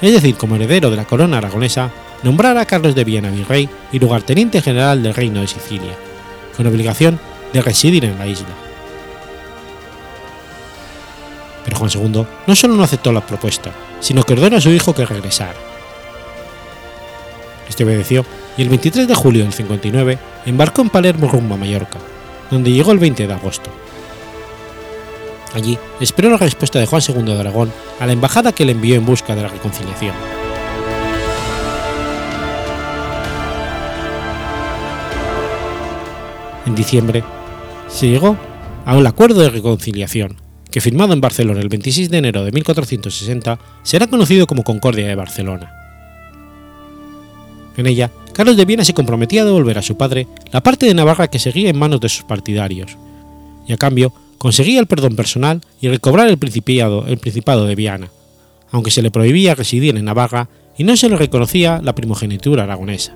es decir, como heredero de la corona aragonesa, nombrara a Carlos de Viena virrey y lugarteniente general del reino de Sicilia, con obligación de residir en la isla. Pero Juan II no solo no aceptó la propuesta, sino que ordenó a su hijo que regresara. Este obedeció y el 23 de julio del 59 embarcó en Palermo rumbo a Mallorca, donde llegó el 20 de agosto. Allí esperó la respuesta de Juan II de Aragón a la embajada que le envió en busca de la reconciliación. En diciembre se llegó a un acuerdo de reconciliación, que firmado en Barcelona el 26 de enero de 1460 será conocido como Concordia de Barcelona, En ella, Carlos de Viena se comprometía a devolver a su padre la parte de Navarra que seguía en manos de sus partidarios, y a cambio conseguía el perdón personal y recobrar el principado, el principado de Viana, aunque se le prohibía residir en Navarra y no se le reconocía la primogenitura aragonesa.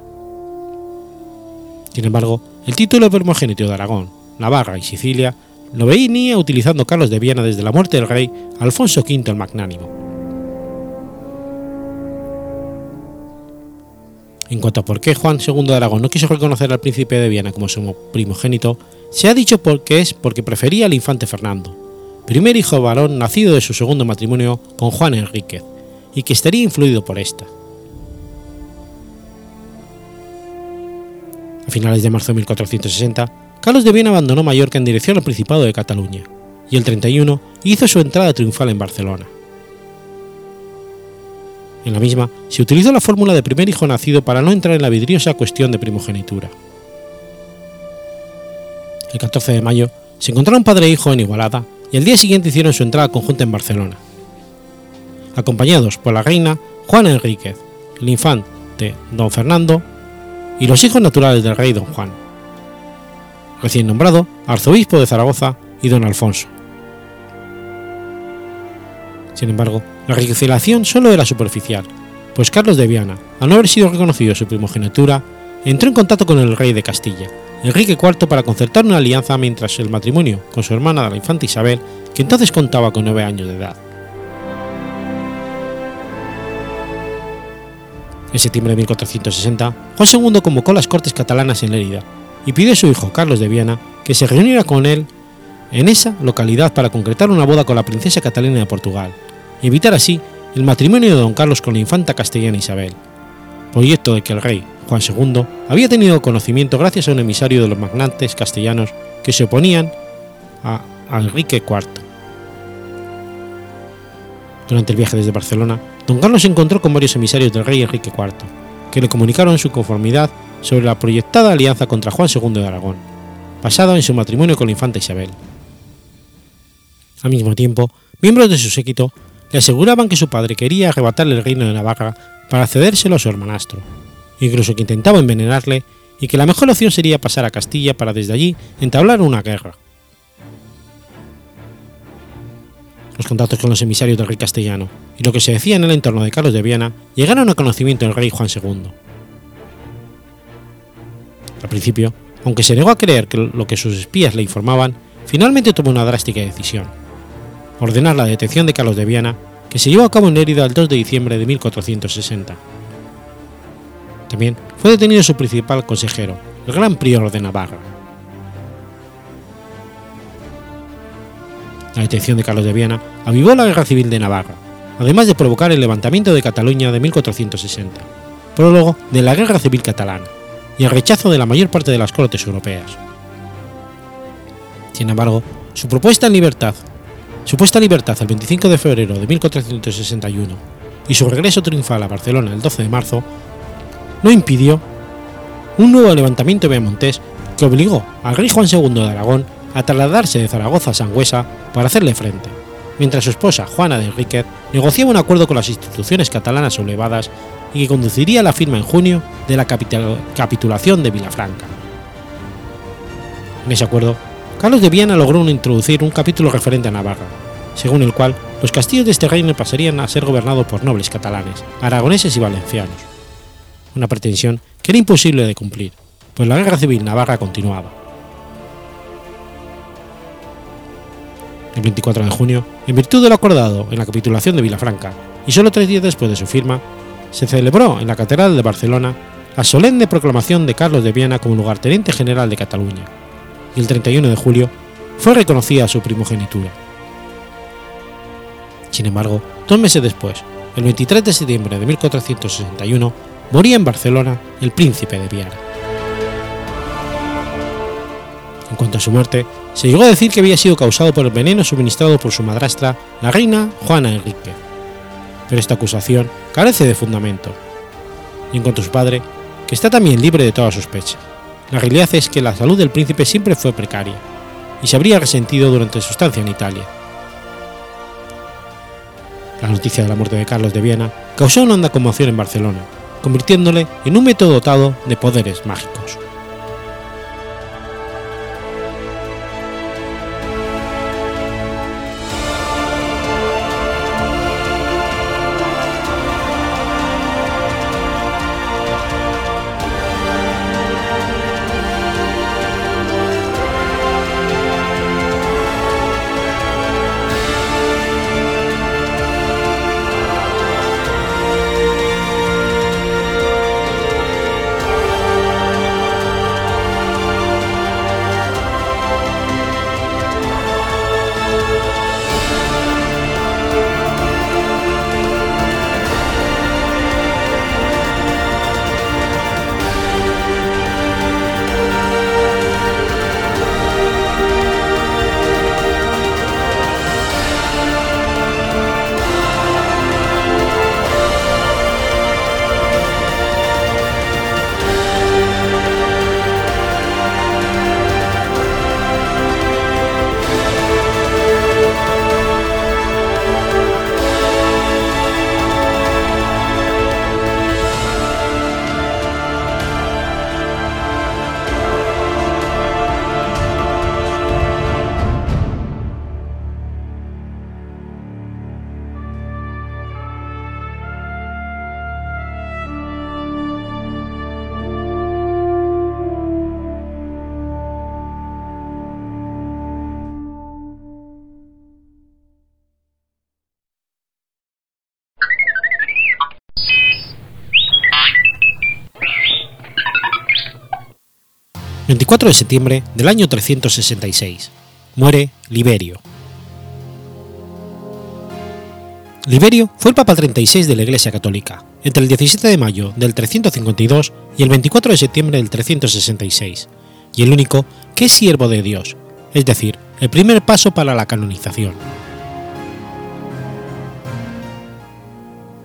Sin embargo, el título primogénito de Aragón, Navarra y Sicilia lo venía utilizando Carlos de Viana desde la muerte del rey Alfonso V el Magnánimo. En cuanto a por qué Juan II de Aragón no quiso reconocer al príncipe de Viana como su primogénito, se ha dicho que es porque prefería al infante Fernando, primer hijo varón nacido de su segundo matrimonio con Juan Enríquez, y que estaría influido por esta. A finales de marzo de 1460, Carlos de Viena abandonó Mallorca en dirección al Principado de Cataluña, y el 31 hizo su entrada triunfal en Barcelona. En la misma se utilizó la fórmula de primer hijo nacido para no entrar en la vidriosa cuestión de primogenitura. El 14 de mayo se encontraron padre e hijo en Igualada y el día siguiente hicieron su entrada conjunta en Barcelona, acompañados por la reina Juana Enríquez, el infante don Fernando y los hijos naturales del rey don Juan, recién nombrado arzobispo de Zaragoza y don Alfonso. Sin embargo, la reconciliación solo era superficial, pues Carlos de Viana, al no haber sido reconocido su primogenitura, entró en contacto con el rey de Castilla, Enrique IV, para concertar una alianza mientras el matrimonio con su hermana la infanta Isabel, que entonces contaba con nueve años de edad. En septiembre de 1460, Juan II convocó las Cortes catalanas en Lérida y pidió a su hijo Carlos de Viana que se reuniera con él en esa localidad para concretar una boda con la princesa Catalina de Portugal y evitar así el matrimonio de don Carlos con la infanta castellana Isabel, proyecto de que el rey Juan II había tenido conocimiento gracias a un emisario de los magnates castellanos que se oponían a, Enrique IV. Durante el viaje desde Barcelona, don Carlos se encontró con varios emisarios del rey Enrique IV, que le comunicaron su conformidad sobre la proyectada alianza contra Juan II de Aragón, basada en su matrimonio con la infanta Isabel. Al mismo tiempo, miembros de su séquito le aseguraban que su padre quería arrebatarle el reino de Navarra para cedérselo a su hermanastro, incluso que intentaba envenenarle y que la mejor opción sería pasar a Castilla para desde allí entablar una guerra. Los contactos con los emisarios del rey castellano y lo que se decía en el entorno de Carlos de Viana llegaron a conocimiento del rey Juan II. Al principio, aunque se negó a creer que lo que sus espías le informaban, finalmente tomó una drástica decisión ordenar la detención de Carlos de Viana, que se llevó a cabo en Lérida el 2 de diciembre de 1460. También fue detenido su principal consejero, el gran prior de Navarra. La detención de Carlos de Viana avivó la guerra civil de Navarra, además de provocar el levantamiento de Cataluña de 1460, prólogo de la guerra civil catalana, y el rechazo de la mayor parte de las cortes europeas. Sin embargo, su propuesta en libertad su puesta libertad el 25 de febrero de 1461 y su regreso triunfal a Barcelona el 12 de marzo no impidió un nuevo levantamiento Montés que obligó al rey Juan II de Aragón a trasladarse de Zaragoza a Sangüesa para hacerle frente, mientras su esposa Juana de Enríquez negociaba un acuerdo con las instituciones catalanas sublevadas y que conduciría a la firma en junio de la capitulación de Vilafranca. En ese acuerdo, Carlos de Viana logró introducir un capítulo referente a Navarra, según el cual los castillos de este reino pasarían a ser gobernados por nobles catalanes, aragoneses y valencianos, una pretensión que era imposible de cumplir, pues la guerra civil navarra continuaba. El 24 de junio, en virtud de lo acordado en la capitulación de Vilafranca, y solo tres días después de su firma, se celebró en la Catedral de Barcelona la solemne proclamación de Carlos de Viana como lugarteniente general de Cataluña, y el 31 de julio fue reconocida su primogenitura. Sin embargo, dos meses después, el 23 de septiembre de 1461, moría en Barcelona el príncipe de Viana. En cuanto a su muerte, se llegó a decir que había sido causado por el veneno suministrado por su madrastra, la reina Juana Enrique, pero esta acusación carece de fundamento. Y en cuanto a su padre, que está también libre de toda sospecha. La realidad es que la salud del príncipe siempre fue precaria, y se habría resentido durante su estancia en Italia. La noticia de la muerte de Carlos de Viena causó una honda conmoción en Barcelona, convirtiéndole en un método dotado de poderes mágicos. ...24 de septiembre del año 366... ...muere Liberio. Liberio fue el Papa 36 de la Iglesia Católica, entre el 17 de mayo del 352 y el 24 de septiembre del 366, y el único que es siervo de Dios, es decir, el primer paso para la canonización.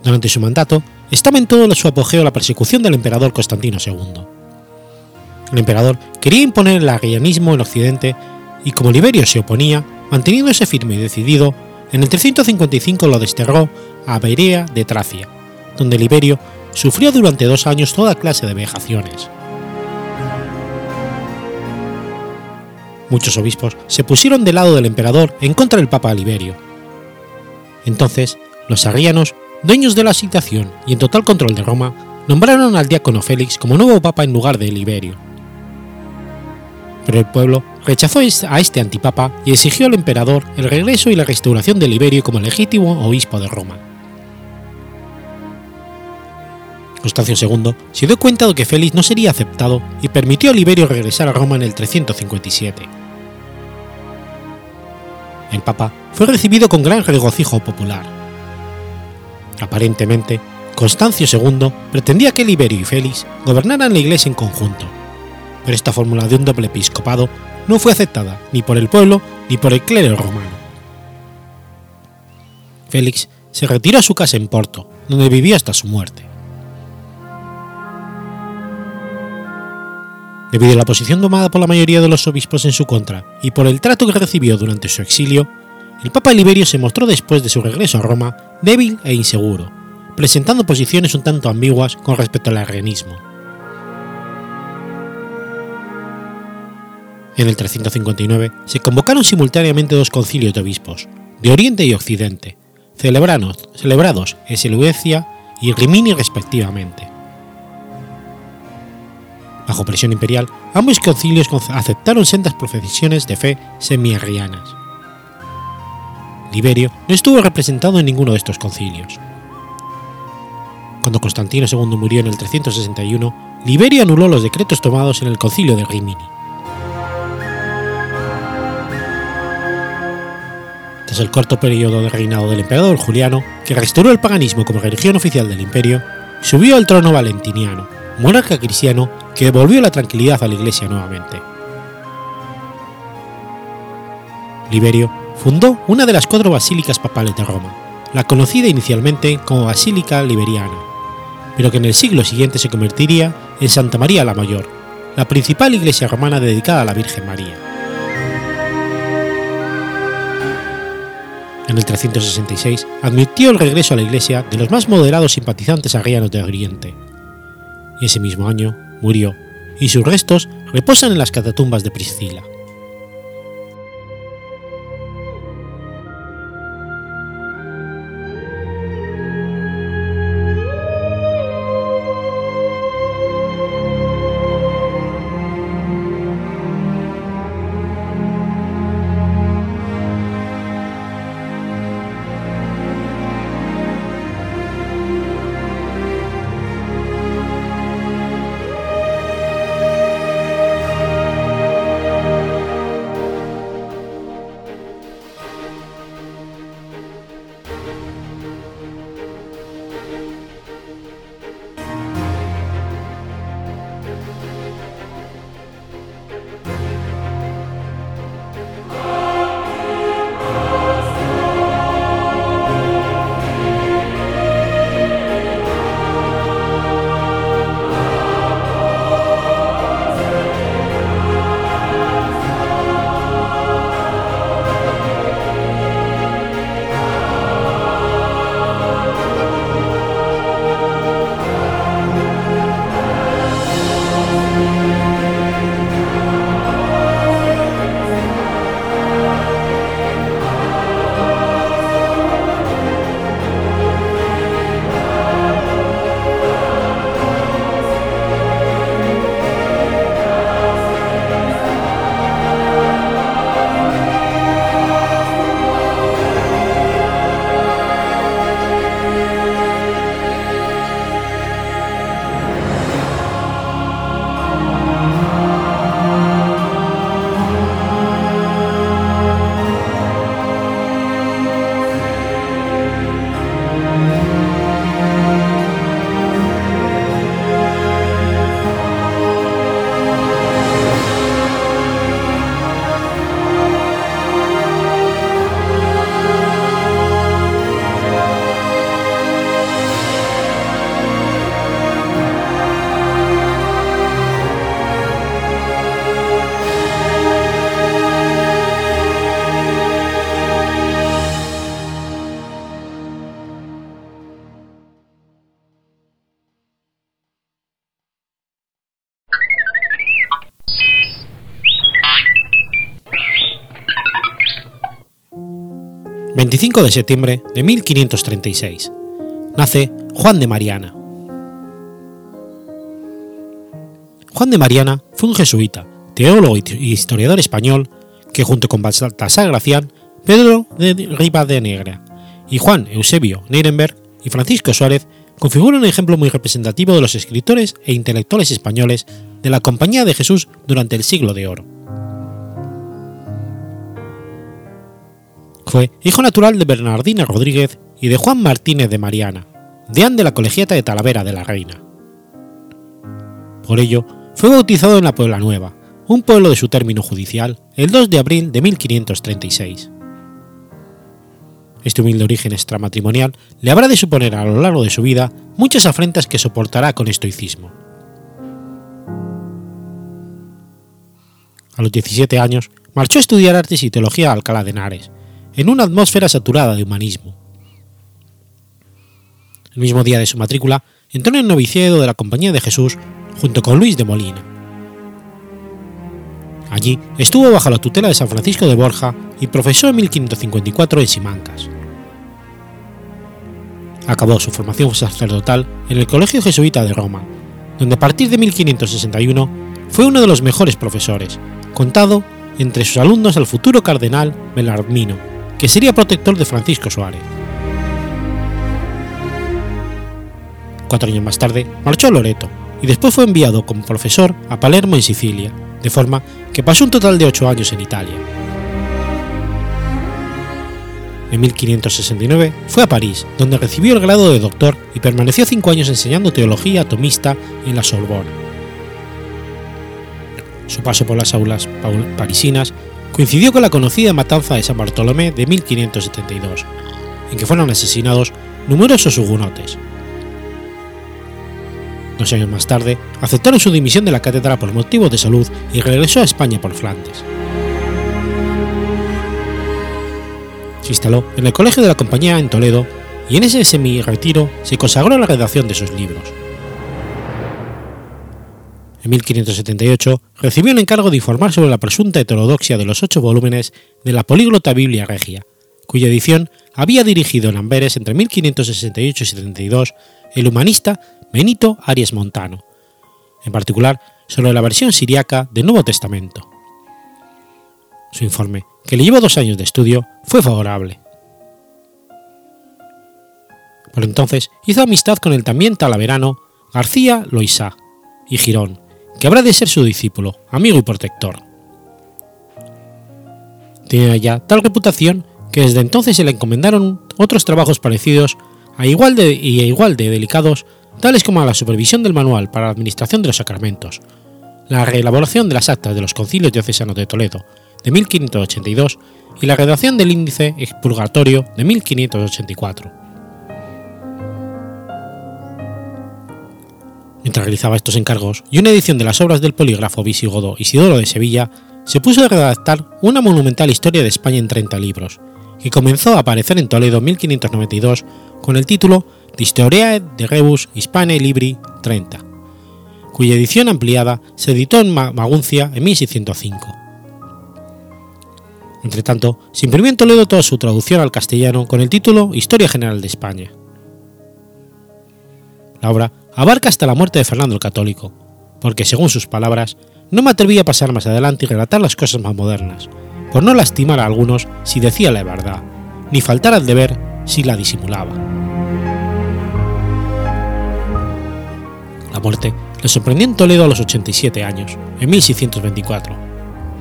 Durante su mandato, estaba en todo su apogeo la persecución del emperador Constantino II. El emperador quería imponer el arrianismo en Occidente y como Liberio se oponía, manteniéndose firme y decidido, en el 355 lo desterró a Berea de Tracia, donde Liberio sufrió durante dos años toda clase de vejaciones. Muchos obispos se pusieron del lado del emperador en contra del papa Liberio. Entonces, los arrianos, dueños de la situación y en total control de Roma, nombraron al diácono Félix como nuevo papa en lugar de Liberio pero el pueblo rechazó a este antipapa y exigió al emperador el regreso y la restauración de Liberio como legítimo obispo de Roma. Constancio II se dio cuenta de que Félix no sería aceptado y permitió a Liberio regresar a Roma en el 357. El papa fue recibido con gran regocijo popular. Aparentemente, Constancio II pretendía que Liberio y Félix gobernaran la iglesia en conjunto, pero esta fórmula de un doble episcopado no fue aceptada ni por el pueblo ni por el clero romano. Félix se retiró a su casa en Porto, donde vivió hasta su muerte. Debido a la posición tomada por la mayoría de los obispos en su contra y por el trato que recibió durante su exilio, el Papa Liberio se mostró después de su regreso a Roma débil e inseguro, presentando posiciones un tanto ambiguas con respecto al arrianismo. En el 359 se convocaron simultáneamente dos concilios de obispos, de Oriente y Occidente, celebrados, en Seleucia y Rimini respectivamente. Bajo presión imperial, ambos concilios aceptaron sendas profesiones de fe semi-arrianas. Liberio no estuvo representado en ninguno de estos concilios. Cuando Constantino II murió en el 361, Liberio anuló los decretos tomados en el concilio de Rimini. Tras el corto periodo de reinado del emperador Juliano, que restauró el paganismo como religión oficial del imperio, subió al trono Valentiniano, monarca cristiano que devolvió la tranquilidad a la iglesia nuevamente. Liberio fundó una de las cuatro basílicas papales de Roma, la conocida inicialmente como Basílica Liberiana, pero que en el siglo siguiente se convertiría en Santa María la Mayor, la principal iglesia romana dedicada a la Virgen María. En el 366, admitió el regreso a la Iglesia de los más moderados simpatizantes arrianos de Oriente, y ese mismo año murió, y sus restos reposan en las catatumbas de Priscila. 25 de septiembre de 1536. Nace Juan de Mariana. Juan de Mariana fue un jesuita, teólogo y historiador español que junto con Baltasar Gracián, Pedro de Rivadenegra y Juan Eusebio Neirenberg y Francisco Suárez configuran un ejemplo muy representativo de los escritores e intelectuales españoles de la Compañía de Jesús durante el siglo de oro. Fue hijo natural de Bernardina Rodríguez y de Juan Martínez de Mariana, deán de la Colegiata de Talavera de la Reina. Por ello, fue bautizado en la Puebla Nueva, un pueblo de su término judicial, el 2 de abril de 1536. Este humilde origen extramatrimonial le habrá de suponer a lo largo de su vida muchas afrentas que soportará con estoicismo. A los 17 años marchó a estudiar artes y teología a Alcalá de Henares, en una atmósfera saturada de humanismo. El mismo día de su matrícula entró en el noviciado de la Compañía de Jesús junto con Luis de Molina. Allí estuvo bajo la tutela de San Francisco de Borja y profesó en 1554 en Simancas. Acabó su formación sacerdotal en el Colegio Jesuita de Roma, donde a partir de 1561 fue uno de los mejores profesores, contado entre sus alumnos el futuro cardenal Belarmino, que sería protector de Francisco Suárez. Cuatro años más tarde marchó a Loreto y después fue enviado como profesor a Palermo en Sicilia, de forma que pasó un total de ocho años en Italia. En 1569 fue a París, donde recibió el grado de doctor y permaneció cinco años enseñando teología atomista en la Sorbona. Su paso por las aulas parisinas coincidió con la conocida matanza de San Bartolomé de 1572, en que fueron asesinados numerosos hugonotes. Dos años más tarde, aceptaron su dimisión de la cátedra por motivos de salud y regresó a España por Flandes. Se instaló en el Colegio de la Compañía en Toledo y en ese semi-retiro se consagró a la redacción de sus libros. En 1578 recibió el encargo de informar sobre la presunta heterodoxia de los ocho volúmenes de la políglota Biblia Regia, cuya edición había dirigido en Amberes entre 1568 y 72 el humanista Benito Arias Montano, en particular sobre la versión siriaca del Nuevo Testamento. Su informe, que le llevó dos años de estudio, fue favorable. Por entonces hizo amistad con el también talaverano García Loisá y Girón, que habrá de ser su discípulo, amigo y protector. Tenía ya tal reputación que desde entonces se le encomendaron otros trabajos parecidos a igual de, y igual de delicados, tales como la supervisión del manual para la administración de los sacramentos, la reelaboración de las actas de los concilios diocesanos de Toledo de 1582 y la redacción del índice expurgatorio de 1584. Mientras realizaba estos encargos y una edición de las obras del polígrafo visigodo Isidoro de Sevilla, se puso a redactar una monumental historia de España en 30 libros, que comenzó a aparecer en Toledo en 1592 con el título De Historiae de Rebus Hispane Libri 30, cuya edición ampliada se editó en Maguncia en 1605. Entretanto, se imprimió en Toledo toda su traducción al castellano con el título Historia General de España. La obra abarca hasta la muerte de Fernando el Católico, porque según sus palabras, no me atreví a pasar más adelante y relatar las cosas más modernas, por no lastimar a algunos si decía la verdad, ni faltar al deber si la disimulaba. La muerte le sorprendió en Toledo a los 87 años, en 1624,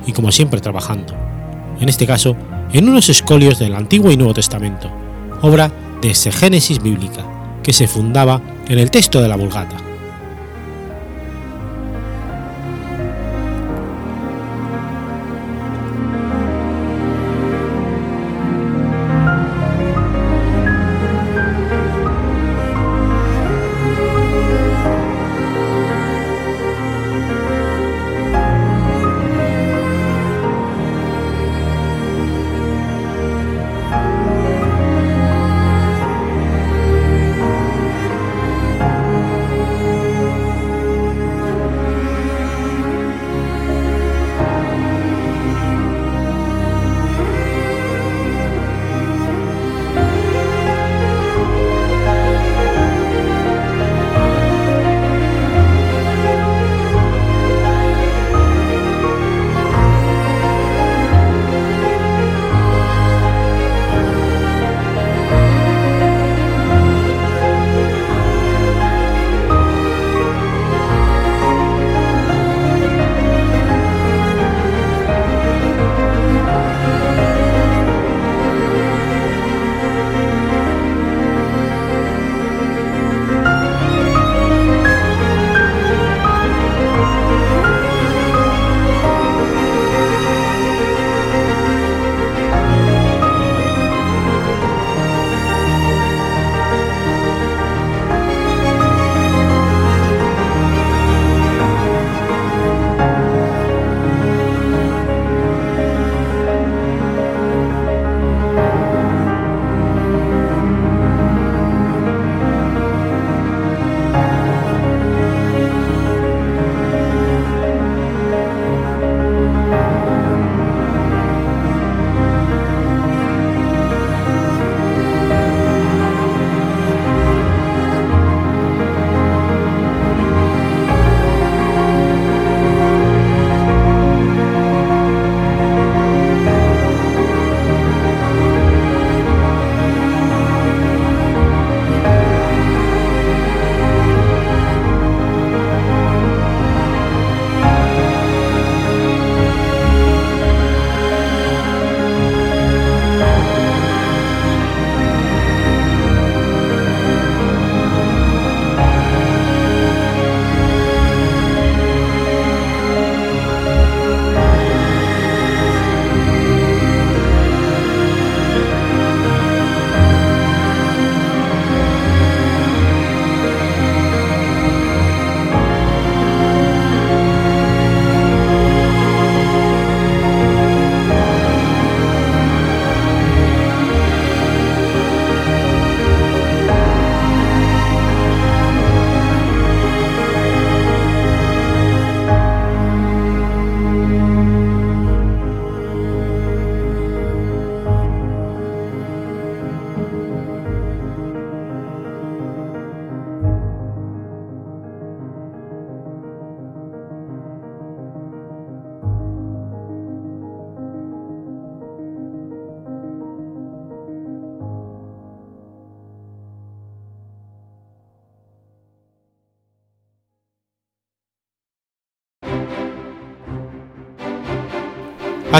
y como siempre trabajando, en este caso en unos escolios del Antiguo y Nuevo Testamento, obra de exegénesis bíblica, que se fundaba en el texto de la Vulgata.